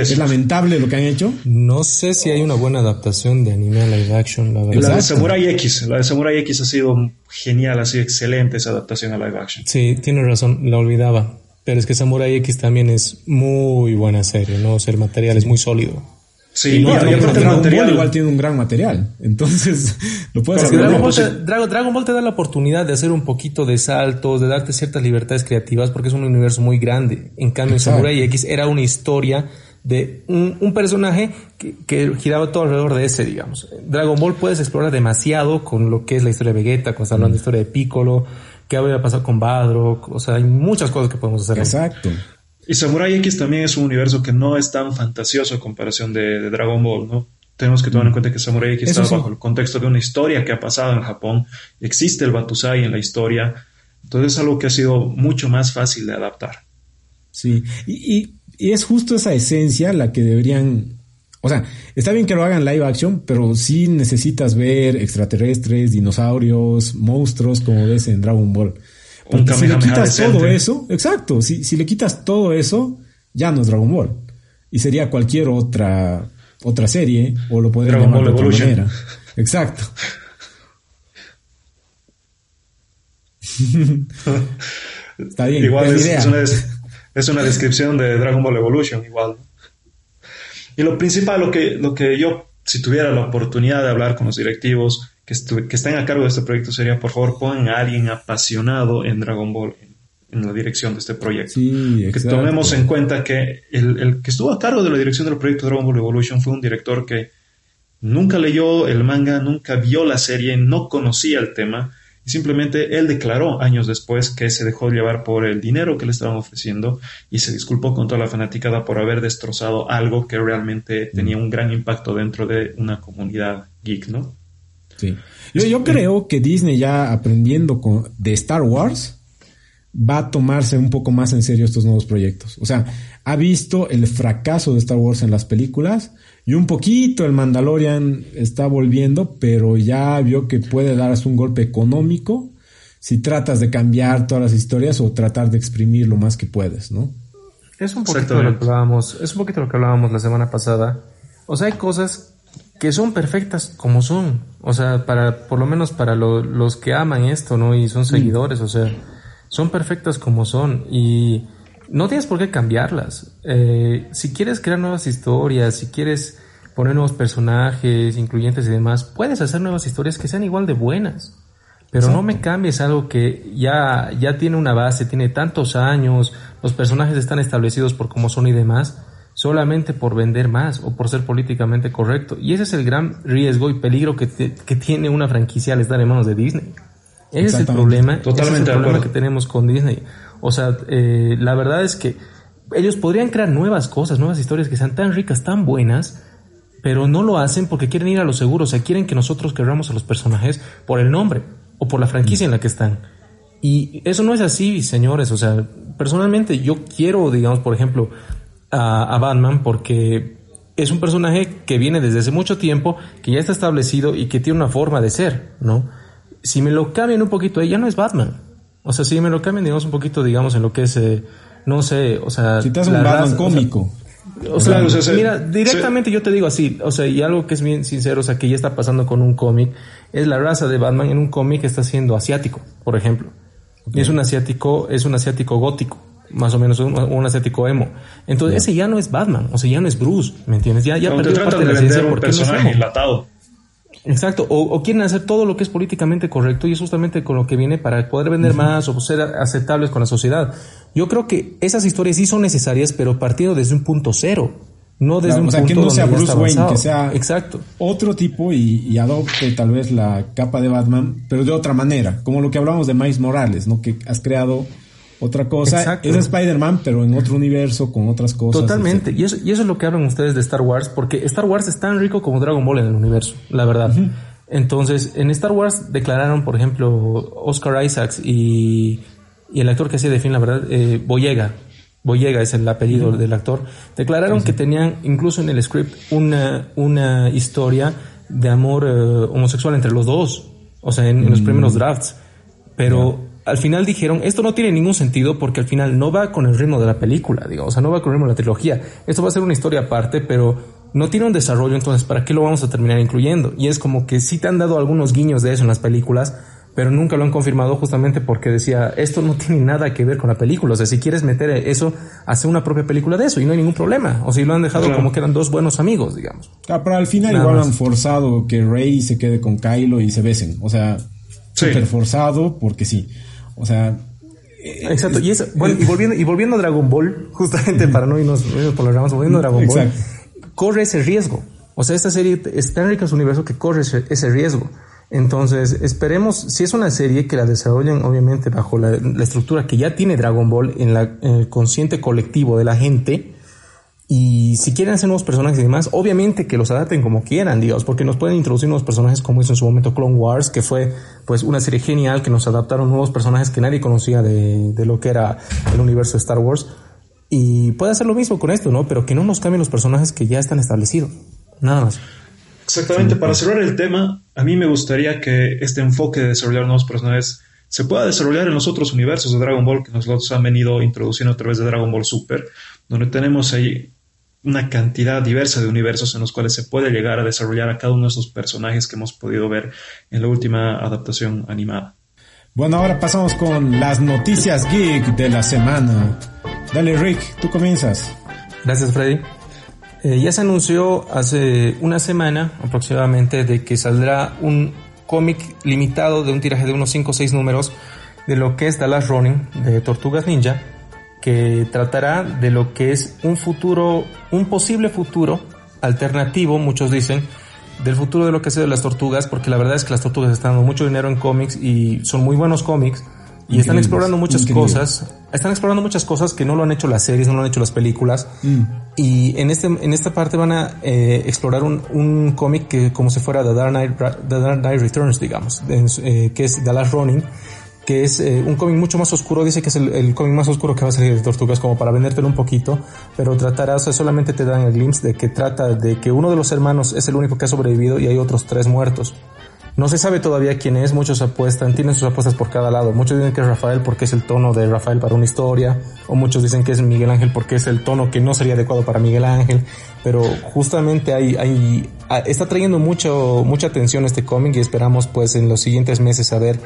Es lamentable lo que han hecho. No sé si hay una buena adaptación de anime a live action, la verdad. La de Samurai X, la de Samurai X ha sido genial, ha sido excelente esa adaptación a live action. Sí, tiene razón, la olvidaba. Pero es que Samurai X también es muy buena serie, ¿no? O sea, el material es muy sólido. Sí, no, y, aparte el material igual tiene un gran material. Entonces, lo puedes hacer. Dragon, Ball te, Dragon, Ball te da la oportunidad de hacer un poquito de saltos, de darte ciertas libertades creativas, porque es un universo muy grande. En cambio, Samurai X era una historia de un, personaje que, giraba todo alrededor de ese, digamos. Dragon Ball puedes explorar demasiado con lo que es la historia de Vegeta, cuando estás hablando de historia de Piccolo, qué habría pasado con Badrock, o sea, hay muchas cosas que podemos hacer. Exacto. Y Samurai X también es un universo que no es tan fantasioso a comparación de, Dragon Ball, ¿no? Tenemos que tomar en cuenta que Samurai X está bajo el contexto de una historia que ha pasado en Japón, existe el Batusai en la historia, entonces es algo que ha sido mucho más fácil de adaptar. Sí, y y es justo esa esencia la que deberían... O sea, está bien que lo hagan live action, pero sí necesitas ver extraterrestres, dinosaurios, monstruos, como ves en Dragon Ball. Porque si le quitas todo eso, exacto, si, si le quitas todo eso, ya no es Dragon Ball. Y sería cualquier otra, otra serie, o lo podrían llamar de otra manera. Exacto. Está bien. Igual es, es, una, es una descripción de Dragon Ball Evolution igual. Y lo principal, lo que, lo que yo, si tuviera la oportunidad de hablar con los directivos que, que estén a cargo de este proyecto, sería, por favor, pongan a alguien apasionado en Dragon Ball en, la dirección de este proyecto. que tomemos en cuenta que el, el que estuvo a cargo de la dirección del proyecto Dragon Ball Evolution fue un director que nunca leyó el manga, nunca vio la serie, no conocía el tema y simplemente él declaró años después que se dejó llevar por el dinero que le estaban ofreciendo y se disculpó con toda la fanaticada por haber destrozado algo que realmente tenía un gran impacto dentro de una comunidad geek, ¿no? Sí. Yo, yo creo que Disney ya aprendiendo con, de Star Wars va a tomarse un poco más en serio estos nuevos proyectos. O sea, ha visto el fracaso de Star Wars en las películas y un poquito el Mandalorian está volviendo, pero ya vio que puede darse un golpe económico si tratas de cambiar todas las historias o tratar de exprimir lo más que puedes, ¿no? Es un poquito de lo que hablábamos, es un poquito lo que hablábamos la semana pasada. O sea, hay cosas que son perfectas como son. O sea, para, por lo menos para los que aman esto, ¿no? Y son mm. seguidores, o sea, son perfectas como son. Y no tienes por qué cambiarlas. Eh, si quieres crear nuevas historias, si quieres poner nuevos personajes, incluyentes y demás, puedes hacer nuevas historias que sean igual de buenas. Pero no me cambies algo que ya, ya tiene una base, tiene tantos años, los personajes están establecidos por cómo son y demás, solamente por vender más o por ser políticamente correcto. Y ese es el gran riesgo y peligro que, que tiene una franquicia al estar en manos de Disney. Ese es el problema, Totalmente el problema que tenemos con Disney. O sea, eh, la verdad es que ellos podrían crear nuevas cosas, nuevas historias que sean tan ricas, tan buenas, pero no lo hacen porque quieren ir a lo seguro, o sea, quieren que nosotros queramos a los personajes por el nombre o por la franquicia en la que están. Y eso no es así, señores, o sea, personalmente yo quiero, digamos, por ejemplo, a, a Batman porque es un personaje que viene desde hace mucho tiempo, que ya está establecido y que tiene una forma de ser, ¿no? Si me lo cambian un poquito, ya no es Batman. O sea, si me lo cambian, digamos, un poquito, digamos, en lo que es, eh, no sé, o sea... Si te un Batman cómico. O sea, mira, directamente yo te digo así, o sea, y algo que es bien sincero, o sea, que ya está pasando con un cómic, es la raza de Batman en un cómic que está siendo asiático, por ejemplo. Y es un asiático, es un asiático gótico, más o menos un, asiático emo. Entonces, ese ya no es Batman, o sea, ya no es Bruce, ¿me entiendes? Ya, ya perdió parte de la ciencia porque personaje enlatado. Exacto, o, quieren hacer todo lo que es políticamente correcto y es justamente con lo que viene para poder vender más o ser aceptables con la sociedad. Yo creo que esas historias sí son necesarias, pero partiendo desde un punto cero, no desde un o sea, que no sea Bruce Wayne, que sea Exacto. otro tipo y, adopte tal vez la capa de Batman, pero de otra manera, como lo que hablamos de Miles Morales, ¿no? Que has creado otra cosa. Es Spider-Man, pero en otro universo, con otras cosas. Totalmente. Y eso, y eso es lo que hablan ustedes de Star Wars, porque Star Wars es tan rico como Dragon Ball en el universo, la verdad. Entonces, en Star Wars declararon, por ejemplo, Oscar Isaacs y, el actor que hacía de fin, la verdad, eh, Boyega. Boyega es el apellido del actor. Declararon que tenían incluso en el script una, una historia de amor eh, homosexual entre los dos. O sea, en, los mm. primeros drafts. Pero al final dijeron, esto no tiene ningún sentido porque al final no va con el ritmo de la película, digamos, o sea, no va con el ritmo de la trilogía. Esto va a ser una historia aparte, pero no tiene un desarrollo, entonces, ¿para qué lo vamos a terminar incluyendo? Y es como que sí te han dado algunos guiños de eso en las películas, pero nunca lo han confirmado justamente porque decía, esto no tiene nada que ver con la película. O sea, si quieres meter eso, hace una propia película de eso y no hay ningún problema. O si lo han dejado como que eran dos buenos amigos, digamos. Ah, pero al final igual han forzado que Rey se quede con Kylo y se besen. O sea, súper forzado porque sí. O sea, Exacto, y, eso, bueno, y, volviendo, y volviendo a Dragon Ball, justamente para no irnos, por las ramas, volviendo a Dragon Ball, corre ese riesgo. O sea, esta serie está en rico universo que corre ese, riesgo. Entonces, esperemos, si es una serie que la desarrollen obviamente bajo la, estructura que ya tiene Dragon Ball en, la, en el consciente colectivo de la gente, y si quieren hacer nuevos personajes y demás, obviamente que los adapten como quieran, digamos, porque nos pueden introducir nuevos personajes como hizo en su momento Clone Wars, que fue pues una serie genial que nos adaptaron nuevos personajes que nadie conocía de, lo que era el universo de Star Wars. Y puede hacer lo mismo con esto, ¿no? Pero que no nos cambien los personajes que ya están establecidos. Nada más. Exactamente, para cerrar el tema, a mí me gustaría que este enfoque de desarrollar nuevos personajes se pueda desarrollar en los otros universos de Dragon Ball que nos han venido introduciendo a través de Dragon Ball Super, donde tenemos ahí una cantidad diversa de universos en los cuales se puede llegar a desarrollar a cada uno de esos personajes que hemos podido ver en la última adaptación animada. Bueno, ahora pasamos con las noticias geek de la semana. Dale, Rick, tú comienzas. Gracias, Freddy. Eh, ya se anunció hace una semana aproximadamente de que saldrá un cómic limitado de un tiraje de unos 5 o 6 números de lo que es Dallas Running de Tortugas Ninja que tratará de lo que es un futuro, un posible futuro alternativo, muchos dicen, del futuro de lo que ha de las tortugas, porque la verdad es que las tortugas están dando mucho dinero en cómics y son muy buenos cómics y están explorando muchas cosas, están explorando muchas cosas que no lo han hecho las series, no lo han hecho las películas mm. y en este en esta parte van a eh, explorar un, un cómic que como si fuera The Dark Knight, The Dark Knight Returns, digamos, eh, que es The Last Running que es eh, un cómic mucho más oscuro, dice que es el, cómic más oscuro que va a salir de Tortugas, como para vendértelo un poquito, pero tratará, o sea, solamente te dan el glimpse de que trata de que uno de los hermanos es el único que ha sobrevivido y hay otros tres muertos. No se sabe todavía quién es, muchos apuestan, tienen sus apuestas por cada lado. Muchos dicen que es Rafael porque es el tono de Rafael para una historia, o muchos dicen que es Miguel Ángel porque es el tono que no sería adecuado para Miguel Ángel, pero justamente hay, hay, está trayendo mucho, mucha atención este cómic y esperamos pues en los siguientes meses saber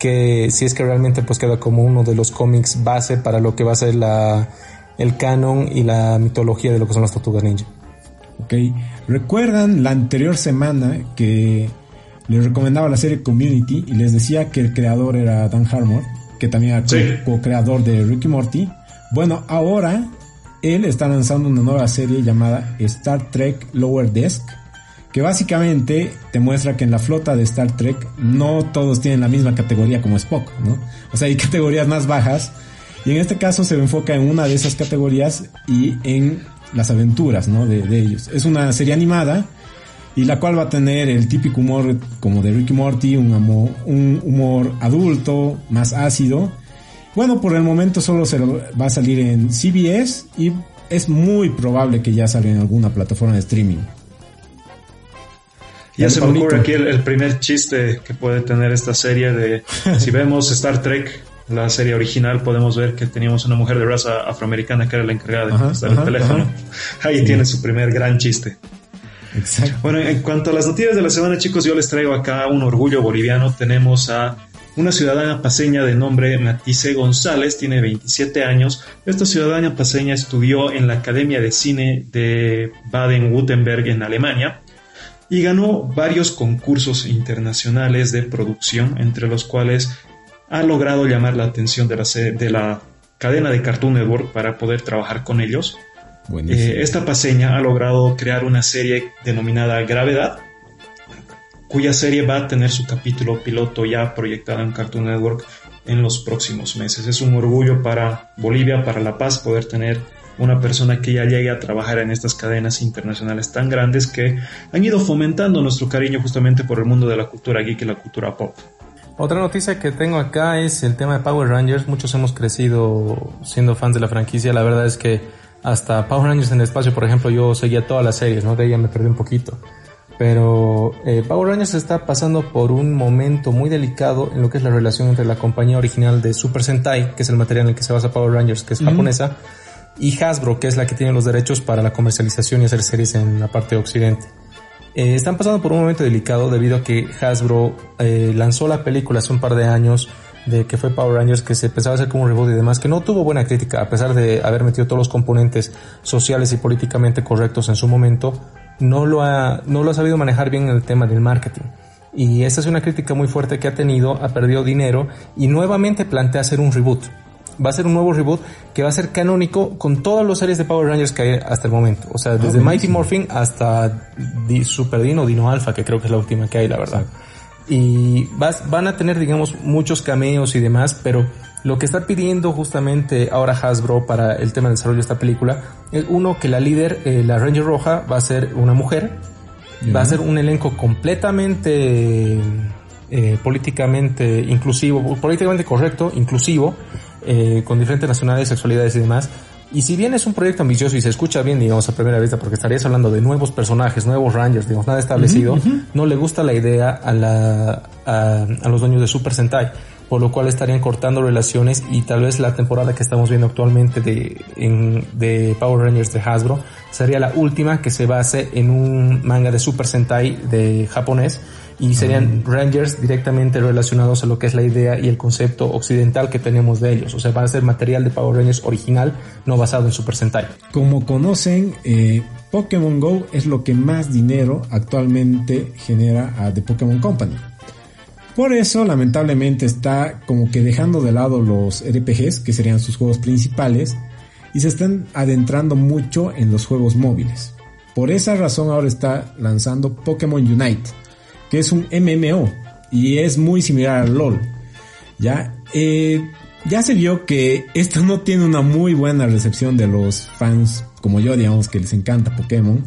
que si es que realmente pues queda como uno de los cómics base para lo que va a ser la, el canon y la mitología de lo que son las tortugas ninja. Ok, recuerdan la anterior semana que les recomendaba la serie Community y les decía que el creador era Dan Harmon, que también era co-creador de Ricky Morty. Bueno, ahora él está lanzando una nueva serie llamada Star Trek Lower Desk que básicamente te muestra que en la flota de Star Trek no todos tienen la misma categoría como Spock, ¿no? O sea, hay categorías más bajas y en este caso se enfoca en una de esas categorías y en las aventuras, ¿no? De, ellos. Es una serie animada y la cual va a tener el típico humor como de Ricky Morty, un, humor adulto, más ácido. Bueno, por el momento solo se va a salir en CBS y es muy probable que ya salga en alguna plataforma de streaming. Ya se me ocurre aquí el, primer chiste que puede tener esta serie de si vemos Star Trek, la serie original, podemos ver que teníamos una mujer de raza afroamericana que era la encargada de contestar el teléfono. Ahí tiene su primer gran chiste. Exacto. Bueno, en cuanto a las noticias de la semana, chicos, yo les traigo acá un orgullo boliviano. Tenemos a una ciudadana paseña de nombre Matisse González, tiene 27 años. Esta ciudadana paseña estudió en la Academia de Cine de Baden-Württemberg en Alemania y ganó varios concursos internacionales de producción, entre los cuales ha logrado llamar la atención de la, de la cadena de Cartoon Network para poder trabajar con ellos. Eh, esta paseña ha logrado crear una serie denominada Gravedad, cuya serie va a tener su capítulo piloto ya proyectado en Cartoon Network en los próximos meses. Es un orgullo para Bolivia, para La Paz, poder tener una persona que ya llegue a trabajar en estas cadenas internacionales tan grandes que han ido fomentando nuestro cariño justamente por el mundo de la cultura geek y la cultura pop. Otra noticia que tengo acá es el tema de Power Rangers. Muchos hemos crecido siendo fans de la franquicia. La verdad es que hasta Power Rangers en el espacio, por ejemplo, yo seguía todas las series, ¿no? De ella me perdí un poquito. Pero eh, Power Rangers está pasando por un momento muy delicado en lo que es la relación entre la compañía original de Super Sentai, que es el material en el que se basa Power Rangers, que es japonesa, y Hasbro, que es la que tiene los derechos para la comercialización y hacer series en la parte de Occidente. Eh, están pasando por un momento delicado debido a que Hasbro eh, lanzó la película hace un par de años de que fue Power Rangers que se pensaba hacer como un reboot y demás, que no tuvo buena crítica a pesar de haber metido todos los componentes sociales y políticamente correctos en su momento, no lo ha, no lo ha sabido manejar bien en el tema del marketing. Y esta es una crítica muy fuerte que ha tenido, ha perdido dinero y nuevamente plantea hacer un reboot va a ser un nuevo reboot que va a ser canónico con todas las series de Power Rangers que hay hasta el momento. O sea, desde Mighty Morphin hasta Super Dino Dino Alpha, que creo que es la última que hay, la verdad. Y vas, van a tener, digamos, muchos cameos y demás, pero lo que está pidiendo justamente ahora Hasbro para el tema del desarrollo de esta película es uno que la líder, eh, la Ranger Roja, va a ser una mujer, va a ser un elenco completamente eh, políticamente inclusivo, políticamente correcto, inclusivo, eh, con diferentes nacionalidades, sexualidades y demás. Y si bien es un proyecto ambicioso y se escucha bien, digamos, a primera vista, porque estarías hablando de nuevos personajes, nuevos Rangers, digamos, nada establecido, no le gusta la idea a, la, a, a los dueños de Super Sentai por lo cual estarían cortando relaciones y tal vez la temporada que estamos viendo actualmente de, en, de Power Rangers de Hasbro sería la última que se base en un manga de Super Sentai de japonés y serían Rangers directamente relacionados a lo que es la idea y el concepto occidental que tenemos de ellos. O sea, va a ser material de Power Rangers original, no basado en Super Sentai. Como conocen, eh, Pokémon Go es lo que más dinero actualmente genera a The Pokémon Company. Por eso, lamentablemente, está como que dejando de lado los RPGs, que serían sus juegos principales, y se están adentrando mucho en los juegos móviles. Por esa razón ahora está lanzando Pokémon Unite, que es un MMO y es muy similar al LOL. Ya, eh, ya se vio que esto no tiene una muy buena recepción de los fans como yo, digamos, que les encanta Pokémon.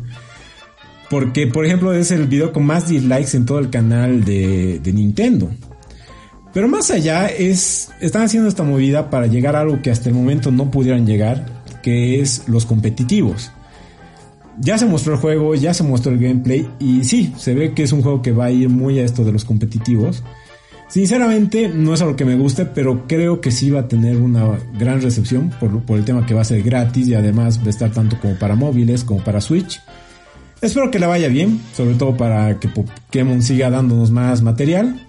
Porque, por ejemplo, es el video con más dislikes en todo el canal de, Nintendo. Pero más allá es, están haciendo esta movida para llegar a algo que hasta el momento no pudieran llegar, que es los competitivos. Ya se mostró el juego, ya se mostró el gameplay y sí, se ve que es un juego que va a ir muy a esto de los competitivos. Sinceramente no es algo que me guste, pero creo que sí va a tener una gran recepción por, el tema que va a ser gratis y además va a estar tanto como para móviles como para Switch. Espero que le vaya bien, sobre todo para que Pokémon siga dándonos más material.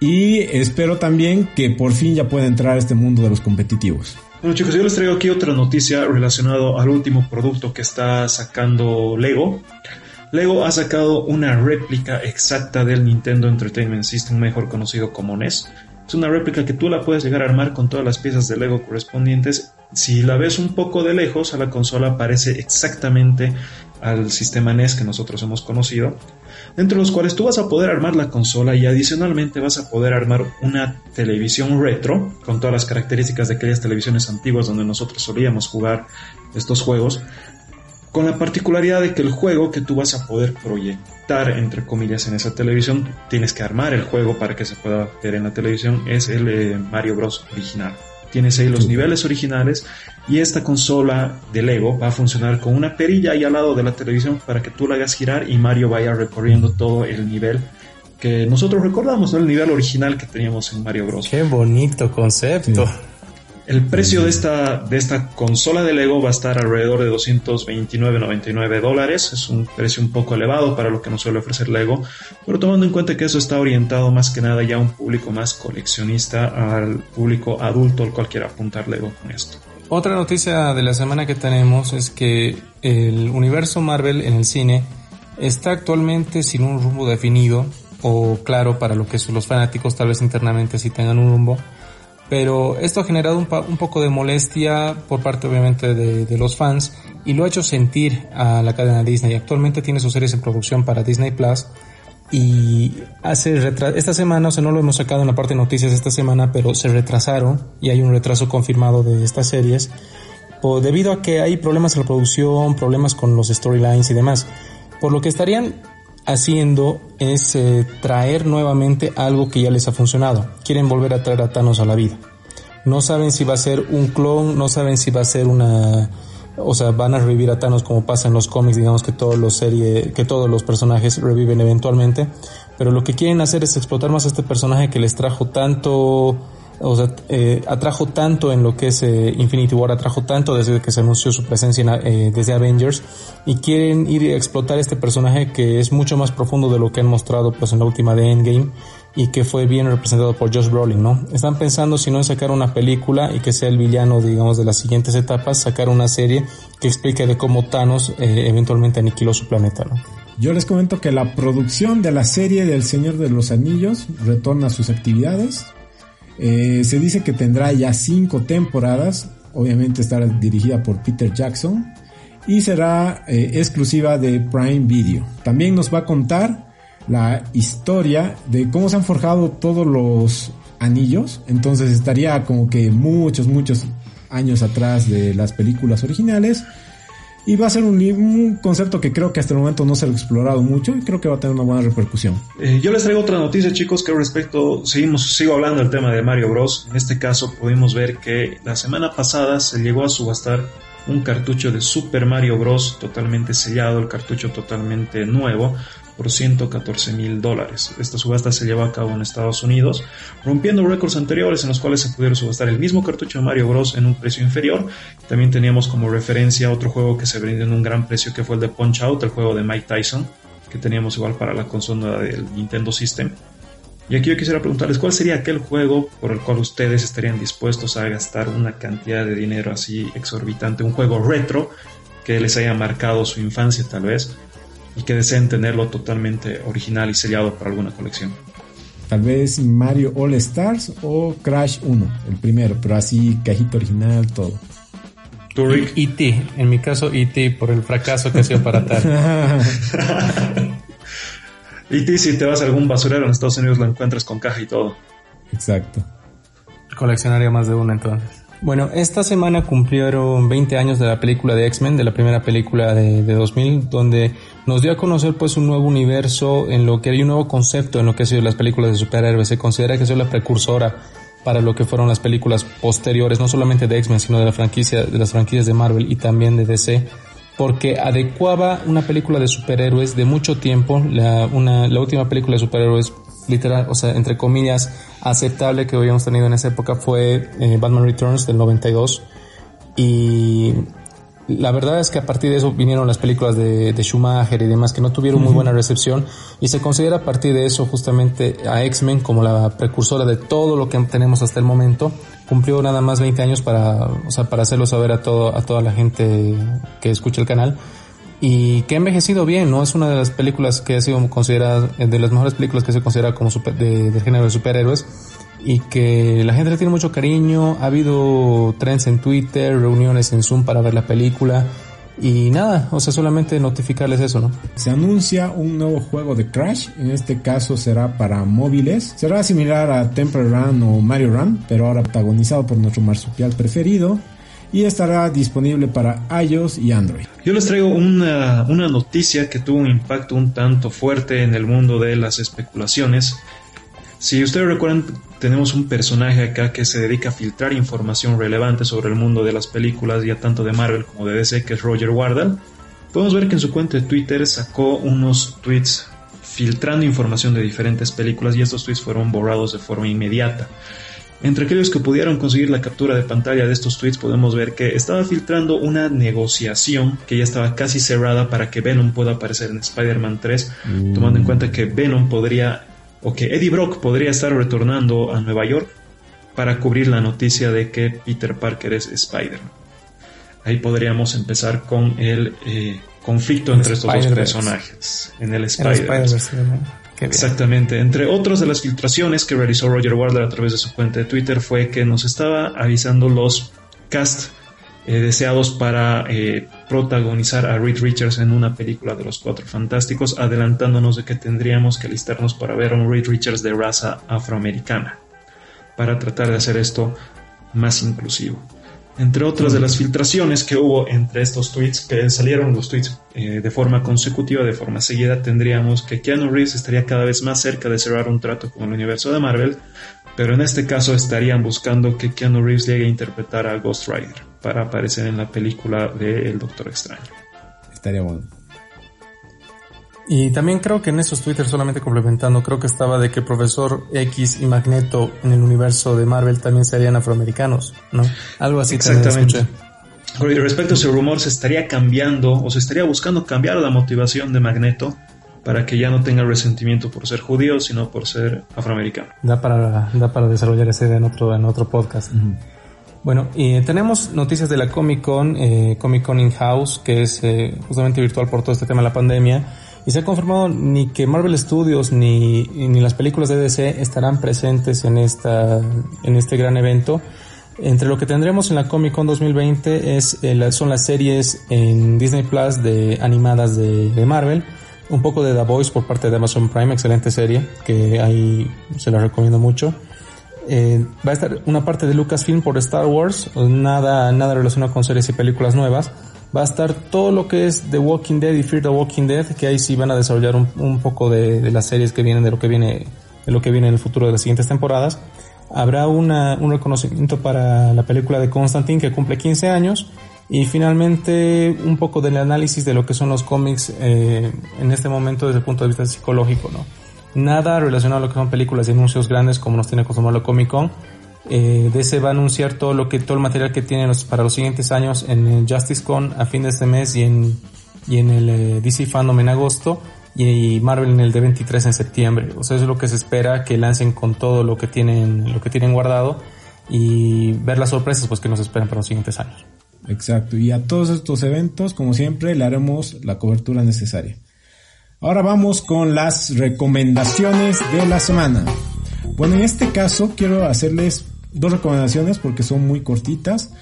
Y espero también que por fin ya pueda entrar a este mundo de los competitivos. Bueno chicos, yo les traigo aquí otra noticia relacionada al último producto que está sacando Lego. Lego ha sacado una réplica exacta del Nintendo Entertainment System, mejor conocido como NES. Es una réplica que tú la puedes llegar a armar con todas las piezas de Lego correspondientes. Si la ves un poco de lejos, a la consola parece exactamente al sistema NES que nosotros hemos conocido, dentro de los cuales tú vas a poder armar la consola y adicionalmente vas a poder armar una televisión retro con todas las características de aquellas televisiones antiguas donde nosotros solíamos jugar estos juegos, con la particularidad de que el juego que tú vas a poder proyectar entre comillas en esa televisión, tienes que armar el juego para que se pueda ver en la televisión, es el eh, Mario Bros original. Tienes ahí los niveles originales y esta consola de Lego va a funcionar con una perilla ahí al lado de la televisión para que tú la hagas girar y Mario vaya recorriendo todo el nivel que nosotros recordamos, ¿no? El nivel original que teníamos en Mario Bros. Qué bonito concepto. El precio de esta, de esta consola de Lego va a estar alrededor de 229.99 dólares. Es un precio un poco elevado para lo que nos suele ofrecer Lego, pero tomando en cuenta que eso está orientado más que nada ya a un público más coleccionista, al público adulto al cual quiera apuntar Lego con esto. Otra noticia de la semana que tenemos es que el universo Marvel en el cine está actualmente sin un rumbo definido o claro para lo que los fanáticos tal vez internamente sí tengan un rumbo pero esto ha generado un, poco de molestia por parte obviamente de, los fans y lo ha hecho sentir a la cadena Disney. Actualmente tiene sus series en producción para Disney Plus y hace esta semana, o sea, no lo hemos sacado en la parte de noticias esta semana, pero se retrasaron y hay un retraso confirmado de estas series debido a que hay problemas en la producción, problemas con los storylines y demás. Por lo que estarían haciendo es eh, traer nuevamente algo que ya les ha funcionado. Quieren volver a traer a Thanos a la vida. No saben si va a ser un clon, no saben si va a ser una, o sea, van a revivir a Thanos como pasa en los cómics, digamos que todos los serie, que todos los personajes reviven eventualmente, pero lo que quieren hacer es explotar más a este personaje que les trajo tanto o sea, eh, atrajo tanto en lo que es eh, Infinity War, atrajo tanto desde que se anunció su presencia eh, desde Avengers y quieren ir a explotar este personaje que es mucho más profundo de lo que han mostrado pues en la última de Endgame y que fue bien representado por Josh Brolin. Están pensando si no en sacar una película y que sea el villano, digamos, de las siguientes etapas, sacar una serie que explique de cómo Thanos eventualmente aniquiló su planeta. Yo les comento que la producción de la serie del Señor de los Anillos retorna a sus actividades Eh, se dice que tendrá ya cinco temporadas, obviamente estará dirigida por Peter Jackson y será eh, exclusiva de Prime Video. También nos va a contar la historia de cómo se han forjado todos los anillos, entonces estaría como que muchos, muchos años atrás de las películas originales. Y va a ser un, concepto que creo que hasta el momento no se ha explorado mucho y creo que va a tener una buena repercusión. Eh, yo les traigo otra noticia, chicos, que respecto, seguimos, sigo hablando del tema de Mario Bros. En este caso pudimos ver que la semana pasada se llegó a subastar un cartucho de Super Mario Bros. totalmente sellado, el cartucho totalmente nuevo, por 114 mil dólares. Esta subasta se llevó a cabo en Estados Unidos, rompiendo récords anteriores en los cuales se pudieron subastar el mismo cartucho de Mario Bros. en un precio inferior. También teníamos como referencia otro juego que se brindó en un gran precio que fue el de Punch Out, el juego de Mike Tyson, que teníamos igual para la consola del Nintendo System. Y aquí yo quisiera preguntarles cuál sería aquel juego por el cual ustedes estarían dispuestos a gastar una cantidad de dinero así exorbitante, un juego retro que les haya marcado su infancia tal vez, y que deseen tenerlo totalmente original y sellado para alguna colección. Tal vez Mario All Stars o Crash 1, el primero, pero así cajita original, todo. E.T., en mi caso E.T. por el fracaso que ha sido para tal. E.T. si te vas a algún basurero en Estados Unidos lo encuentras con caja y todo. Exacto. Coleccionaría más de uno entonces. Bueno, esta semana cumplieron 20 años de la película de X-Men, de la primera película de, de, 2000, donde nos dio a conocer pues un nuevo universo en lo que hay un nuevo concepto en lo que han sido las películas de superhéroes. Se considera que es la precursora para lo que fueron las películas posteriores, no solamente de X-Men, sino de la franquicia, de las franquicias de Marvel y también de DC, porque adecuaba una película de superhéroes de mucho tiempo, la última película de superhéroes literal, o sea, entre comillas, aceptable que habíamos tenido en esa época fue eh, Batman Returns del 92. Y la verdad es que a partir de eso vinieron las películas de, Schumacher y demás que no tuvieron muy buena recepción y se considera a partir de eso justamente a X-Men como la precursora de todo lo que tenemos hasta el momento. Cumplió nada más 20 años para, o sea, para hacerlo saber a todo, a toda la gente que escucha el canal y que ha envejecido bien, ¿no? Es una de las películas que ha sido considerada, de las mejores películas que se considera como super, de, del género de superhéroes y que la gente le tiene mucho cariño, ha habido trends en Twitter, reuniones en Zoom para ver la película y nada, o sea, solamente notificarles eso, ¿no? Se anuncia un nuevo juego de Crash, en este caso será para móviles, será similar a Temple Run o Mario Run, pero ahora protagonizado por nuestro marsupial preferido y estará disponible para iOS y Android. Yo les traigo una, una, noticia que tuvo un impacto un tanto fuerte en el mundo de las especulaciones. Si ustedes recuerdan, tenemos un personaje acá que se dedica a filtrar información relevante sobre el mundo de las películas, ya tanto de Marvel como de DC, que es Roger Wardell. Podemos ver que en su cuenta de Twitter sacó unos tweets filtrando información de diferentes películas y estos tweets fueron borrados de forma inmediata. Entre aquellos que pudieron conseguir la captura de pantalla de estos tweets podemos ver que estaba filtrando una negociación que ya estaba casi cerrada para que Venom pueda aparecer en Spider-Man 3, mm. tomando en cuenta que Venom podría, o que Eddie Brock podría estar retornando a Nueva York para cubrir la noticia de que Peter Parker es Spider-Man. Ahí podríamos empezar con el eh, conflicto entre estos dos personajes en el Spider-Verse. Exactamente. Entre otros de las filtraciones que realizó Roger Warder a través de su cuenta de Twitter fue que nos estaba avisando los cast eh, deseados para eh, protagonizar a Reed Richards en una película de los Cuatro Fantásticos, adelantándonos de que tendríamos que listarnos para ver a un Reed Richards de raza afroamericana, para tratar de hacer esto más inclusivo. Entre otras de las filtraciones que hubo entre estos tweets, que salieron los tweets eh, de forma consecutiva, de forma seguida, tendríamos que Keanu Reeves estaría cada vez más cerca de cerrar un trato con el universo de Marvel, pero en este caso estarían buscando que Keanu Reeves llegue a interpretar a Ghost Rider para aparecer en la película de El Doctor Extraño. Estaría bueno. Y también creo que en esos Twitter, solamente complementando, creo que estaba de que Profesor X y Magneto en el universo de Marvel también serían afroamericanos, ¿no? Algo así. Exactamente. Respecto a ese rumor, se estaría cambiando o se estaría buscando cambiar la motivación de Magneto para que ya no tenga resentimiento por ser judío, sino por ser afroamericano. Da para, da para desarrollar esa idea en otro, en otro podcast. Bueno, y tenemos noticias de la Comic Con, eh, Comic Con In-House, que es eh, justamente virtual por todo este tema de la pandemia Y se ha confirmado ni que Marvel Studios ni, ni las películas de DC estarán presentes en, esta, en este gran evento. Entre lo que tendremos en la Comic Con 2020 es, eh, son las series en Disney Plus de animadas de, de, Marvel, un poco de The Voice por parte de Amazon Prime, excelente serie, que ahí se la recomiendo mucho. Eh, va a estar una parte de Lucasfilm por Star Wars, nada, nada relacionado con series y películas nuevas. Va a estar todo lo que es The Walking Dead y Fear the Walking Dead, que ahí sí van a desarrollar un, un poco de, las series que vienen, de lo que viene, de lo que viene en el futuro de las siguientes temporadas. Habrá una, un reconocimiento para la película de Constantine que cumple 15 años. Y finalmente un poco del análisis de lo que son los cómics eh, en este momento desde el punto de vista psicológico, ¿no? Nada relacionado a lo que son películas y anuncios grandes como nos tiene acostumbrado Comic Con. Eh, DC va a anunciar todo lo que todo el material que tiene los, para los siguientes años en Justice Con a fin de este mes y en y en el eh, DC Fandom en agosto y Marvel en el D23 en septiembre. O sea, eso es lo que se espera que lancen con todo lo que tienen, lo que tienen guardado y ver las sorpresas pues que nos esperan para los siguientes años. Exacto. Y a todos estos eventos, como siempre, le haremos la cobertura necesaria. Ahora vamos con las recomendaciones de la semana. Bueno, en este caso quiero hacerles dos recomendaciones porque son muy cortitas.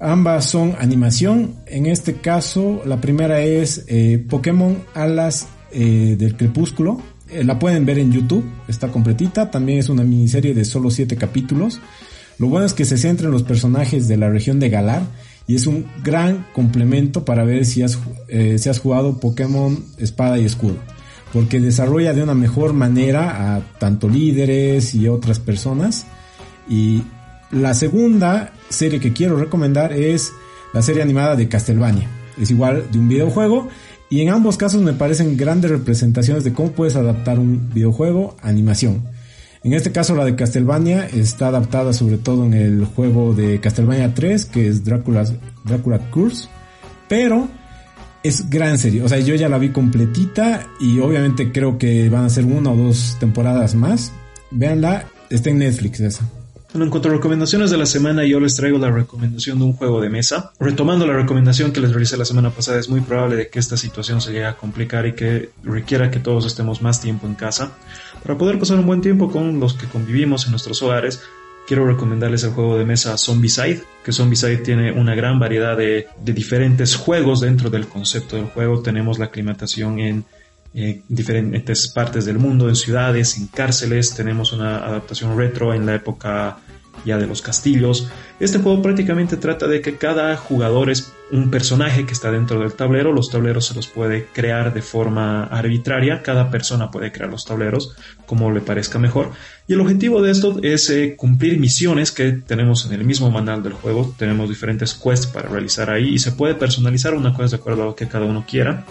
Ambas son animación. En este caso, la primera es eh, Pokémon Alas eh, del Crepúsculo. Eh, la pueden ver en YouTube, está completita. También es una miniserie de solo 7 capítulos. Lo bueno es que se centra en los personajes de la región de Galar y es un gran complemento para ver si has, eh, si has jugado Pokémon Espada y Escudo. Porque desarrolla de una mejor manera a tanto líderes y otras personas. Y la segunda serie que quiero recomendar es la serie animada de Castlevania. Es igual de un videojuego y en ambos casos me parecen grandes representaciones de cómo puedes adaptar un videojuego a animación. En este caso la de Castlevania está adaptada sobre todo en el juego de Castlevania 3, que es Drácula, Drácula Curse, pero es gran serie, o sea, yo ya la vi completita y obviamente creo que van a ser una o dos temporadas más. Véanla, está en Netflix esa. Bueno, en cuanto a recomendaciones de la semana, yo les traigo la recomendación de un juego de mesa. Retomando la recomendación que les realicé la semana pasada, es muy probable de que esta situación se llegue a complicar y que requiera que todos estemos más tiempo en casa. Para poder pasar un buen tiempo con los que convivimos en nuestros hogares, quiero recomendarles el juego de mesa Zombicide, que Zombicide tiene una gran variedad de, diferentes juegos dentro del concepto del juego. Tenemos la aclimatación en eh, diferentes partes del mundo, en ciudades, en cárceles. Tenemos una adaptación retro en la época ya de los castillos. Este juego prácticamente trata de que cada jugador es un personaje que está dentro del tablero. Los tableros se los puede crear de forma arbitraria. Cada persona puede crear los tableros como le parezca mejor. Y el objetivo de esto es eh, cumplir misiones que tenemos en el mismo manual del juego. Tenemos diferentes quests para realizar ahí y se puede personalizar una quest de acuerdo a lo que cada uno quiera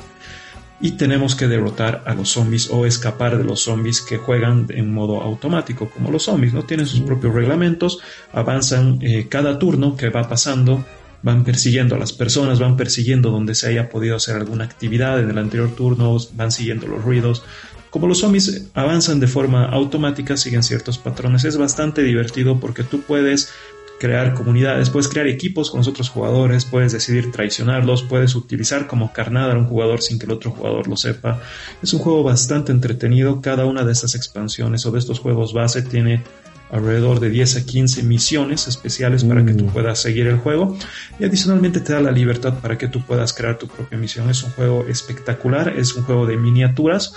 y tenemos que derrotar a los zombies o escapar de los zombies que juegan en modo automático como los zombies, ¿no? Tienen sus propios reglamentos, avanzan eh, cada turno que va pasando, van persiguiendo a las personas, van persiguiendo donde se haya podido hacer alguna actividad en el anterior turno, van siguiendo los ruidos. Como los zombies avanzan de forma automática, siguen ciertos patrones. Es bastante divertido porque tú puedes crear comunidades, puedes crear equipos con los otros jugadores, puedes decidir traicionarlos, puedes utilizar como carnada a un jugador sin que el otro jugador lo sepa. Es un juego bastante entretenido, cada una de estas expansiones o de estos juegos base tiene alrededor de 10 a 15 misiones especiales para que tú mm. puedas seguir el juego y adicionalmente te da la libertad para que tú puedas crear tu propia misión. Es un juego espectacular, es un juego de miniaturas.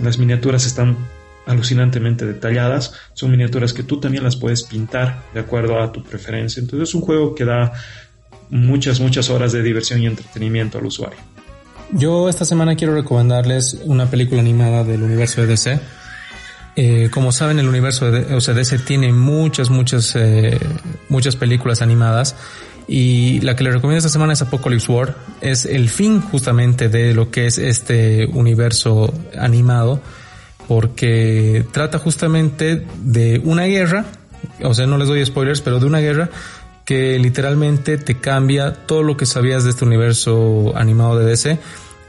Las miniaturas están alucinantemente detalladas. Son miniaturas que tú también las puedes pintar de acuerdo a tu preferencia. Entonces es un juego que da muchas, muchas horas de diversión y entretenimiento al usuario. Yo esta semana quiero recomendarles una película animada del universo de DC. Eh, como saben, el universo de DC tiene muchas, muchas, eh, muchas películas animadas. Y la que le recomiendo esta semana es Apocalypse War. Es el fin justamente de lo que es este universo animado porque trata justamente de una guerra, o sea, no les doy spoilers, pero de una guerra que literalmente te cambia todo lo que sabías de este universo animado de DC.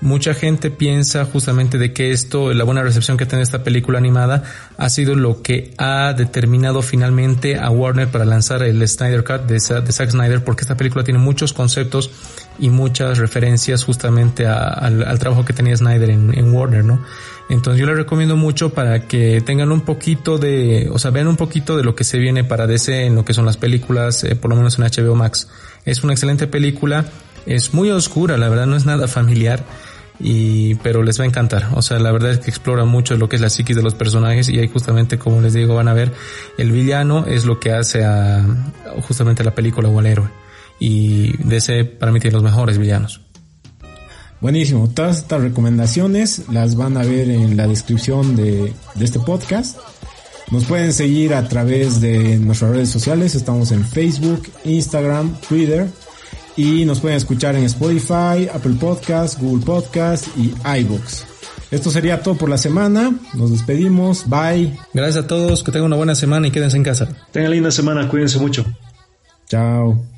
Mucha gente piensa justamente de que esto, la buena recepción que tiene esta película animada, ha sido lo que ha determinado finalmente a Warner para lanzar el Snyder Cut de, de Zack Snyder, porque esta película tiene muchos conceptos y muchas referencias justamente al, trabajo que tenía Snyder en, Warner, ¿no? Entonces yo le recomiendo mucho para que tengan un poquito de, o sea, vean un poquito de lo que se viene para DC en lo que son las películas, eh, por lo menos en HBO Max. Es una excelente película, es muy oscura, la verdad no es nada familiar, y pero les va a encantar. O sea, la verdad es que explora mucho lo que es la psiquis de los personajes y ahí justamente, como les digo, van a ver el villano es lo que hace a justamente a la película o al héroe. Y de ese para mí tiene los mejores villanos. Buenísimo, todas estas recomendaciones las van a ver en la descripción de, de este podcast. Nos pueden seguir a través de nuestras redes sociales, estamos en Facebook, Instagram, Twitter y nos pueden escuchar en Spotify, Apple Podcasts, Google Podcasts y iBooks. Esto sería todo por la semana. Nos despedimos. Bye. Gracias a todos. Que tengan una buena semana y quédense en casa. Tengan linda semana. Cuídense mucho. Chao.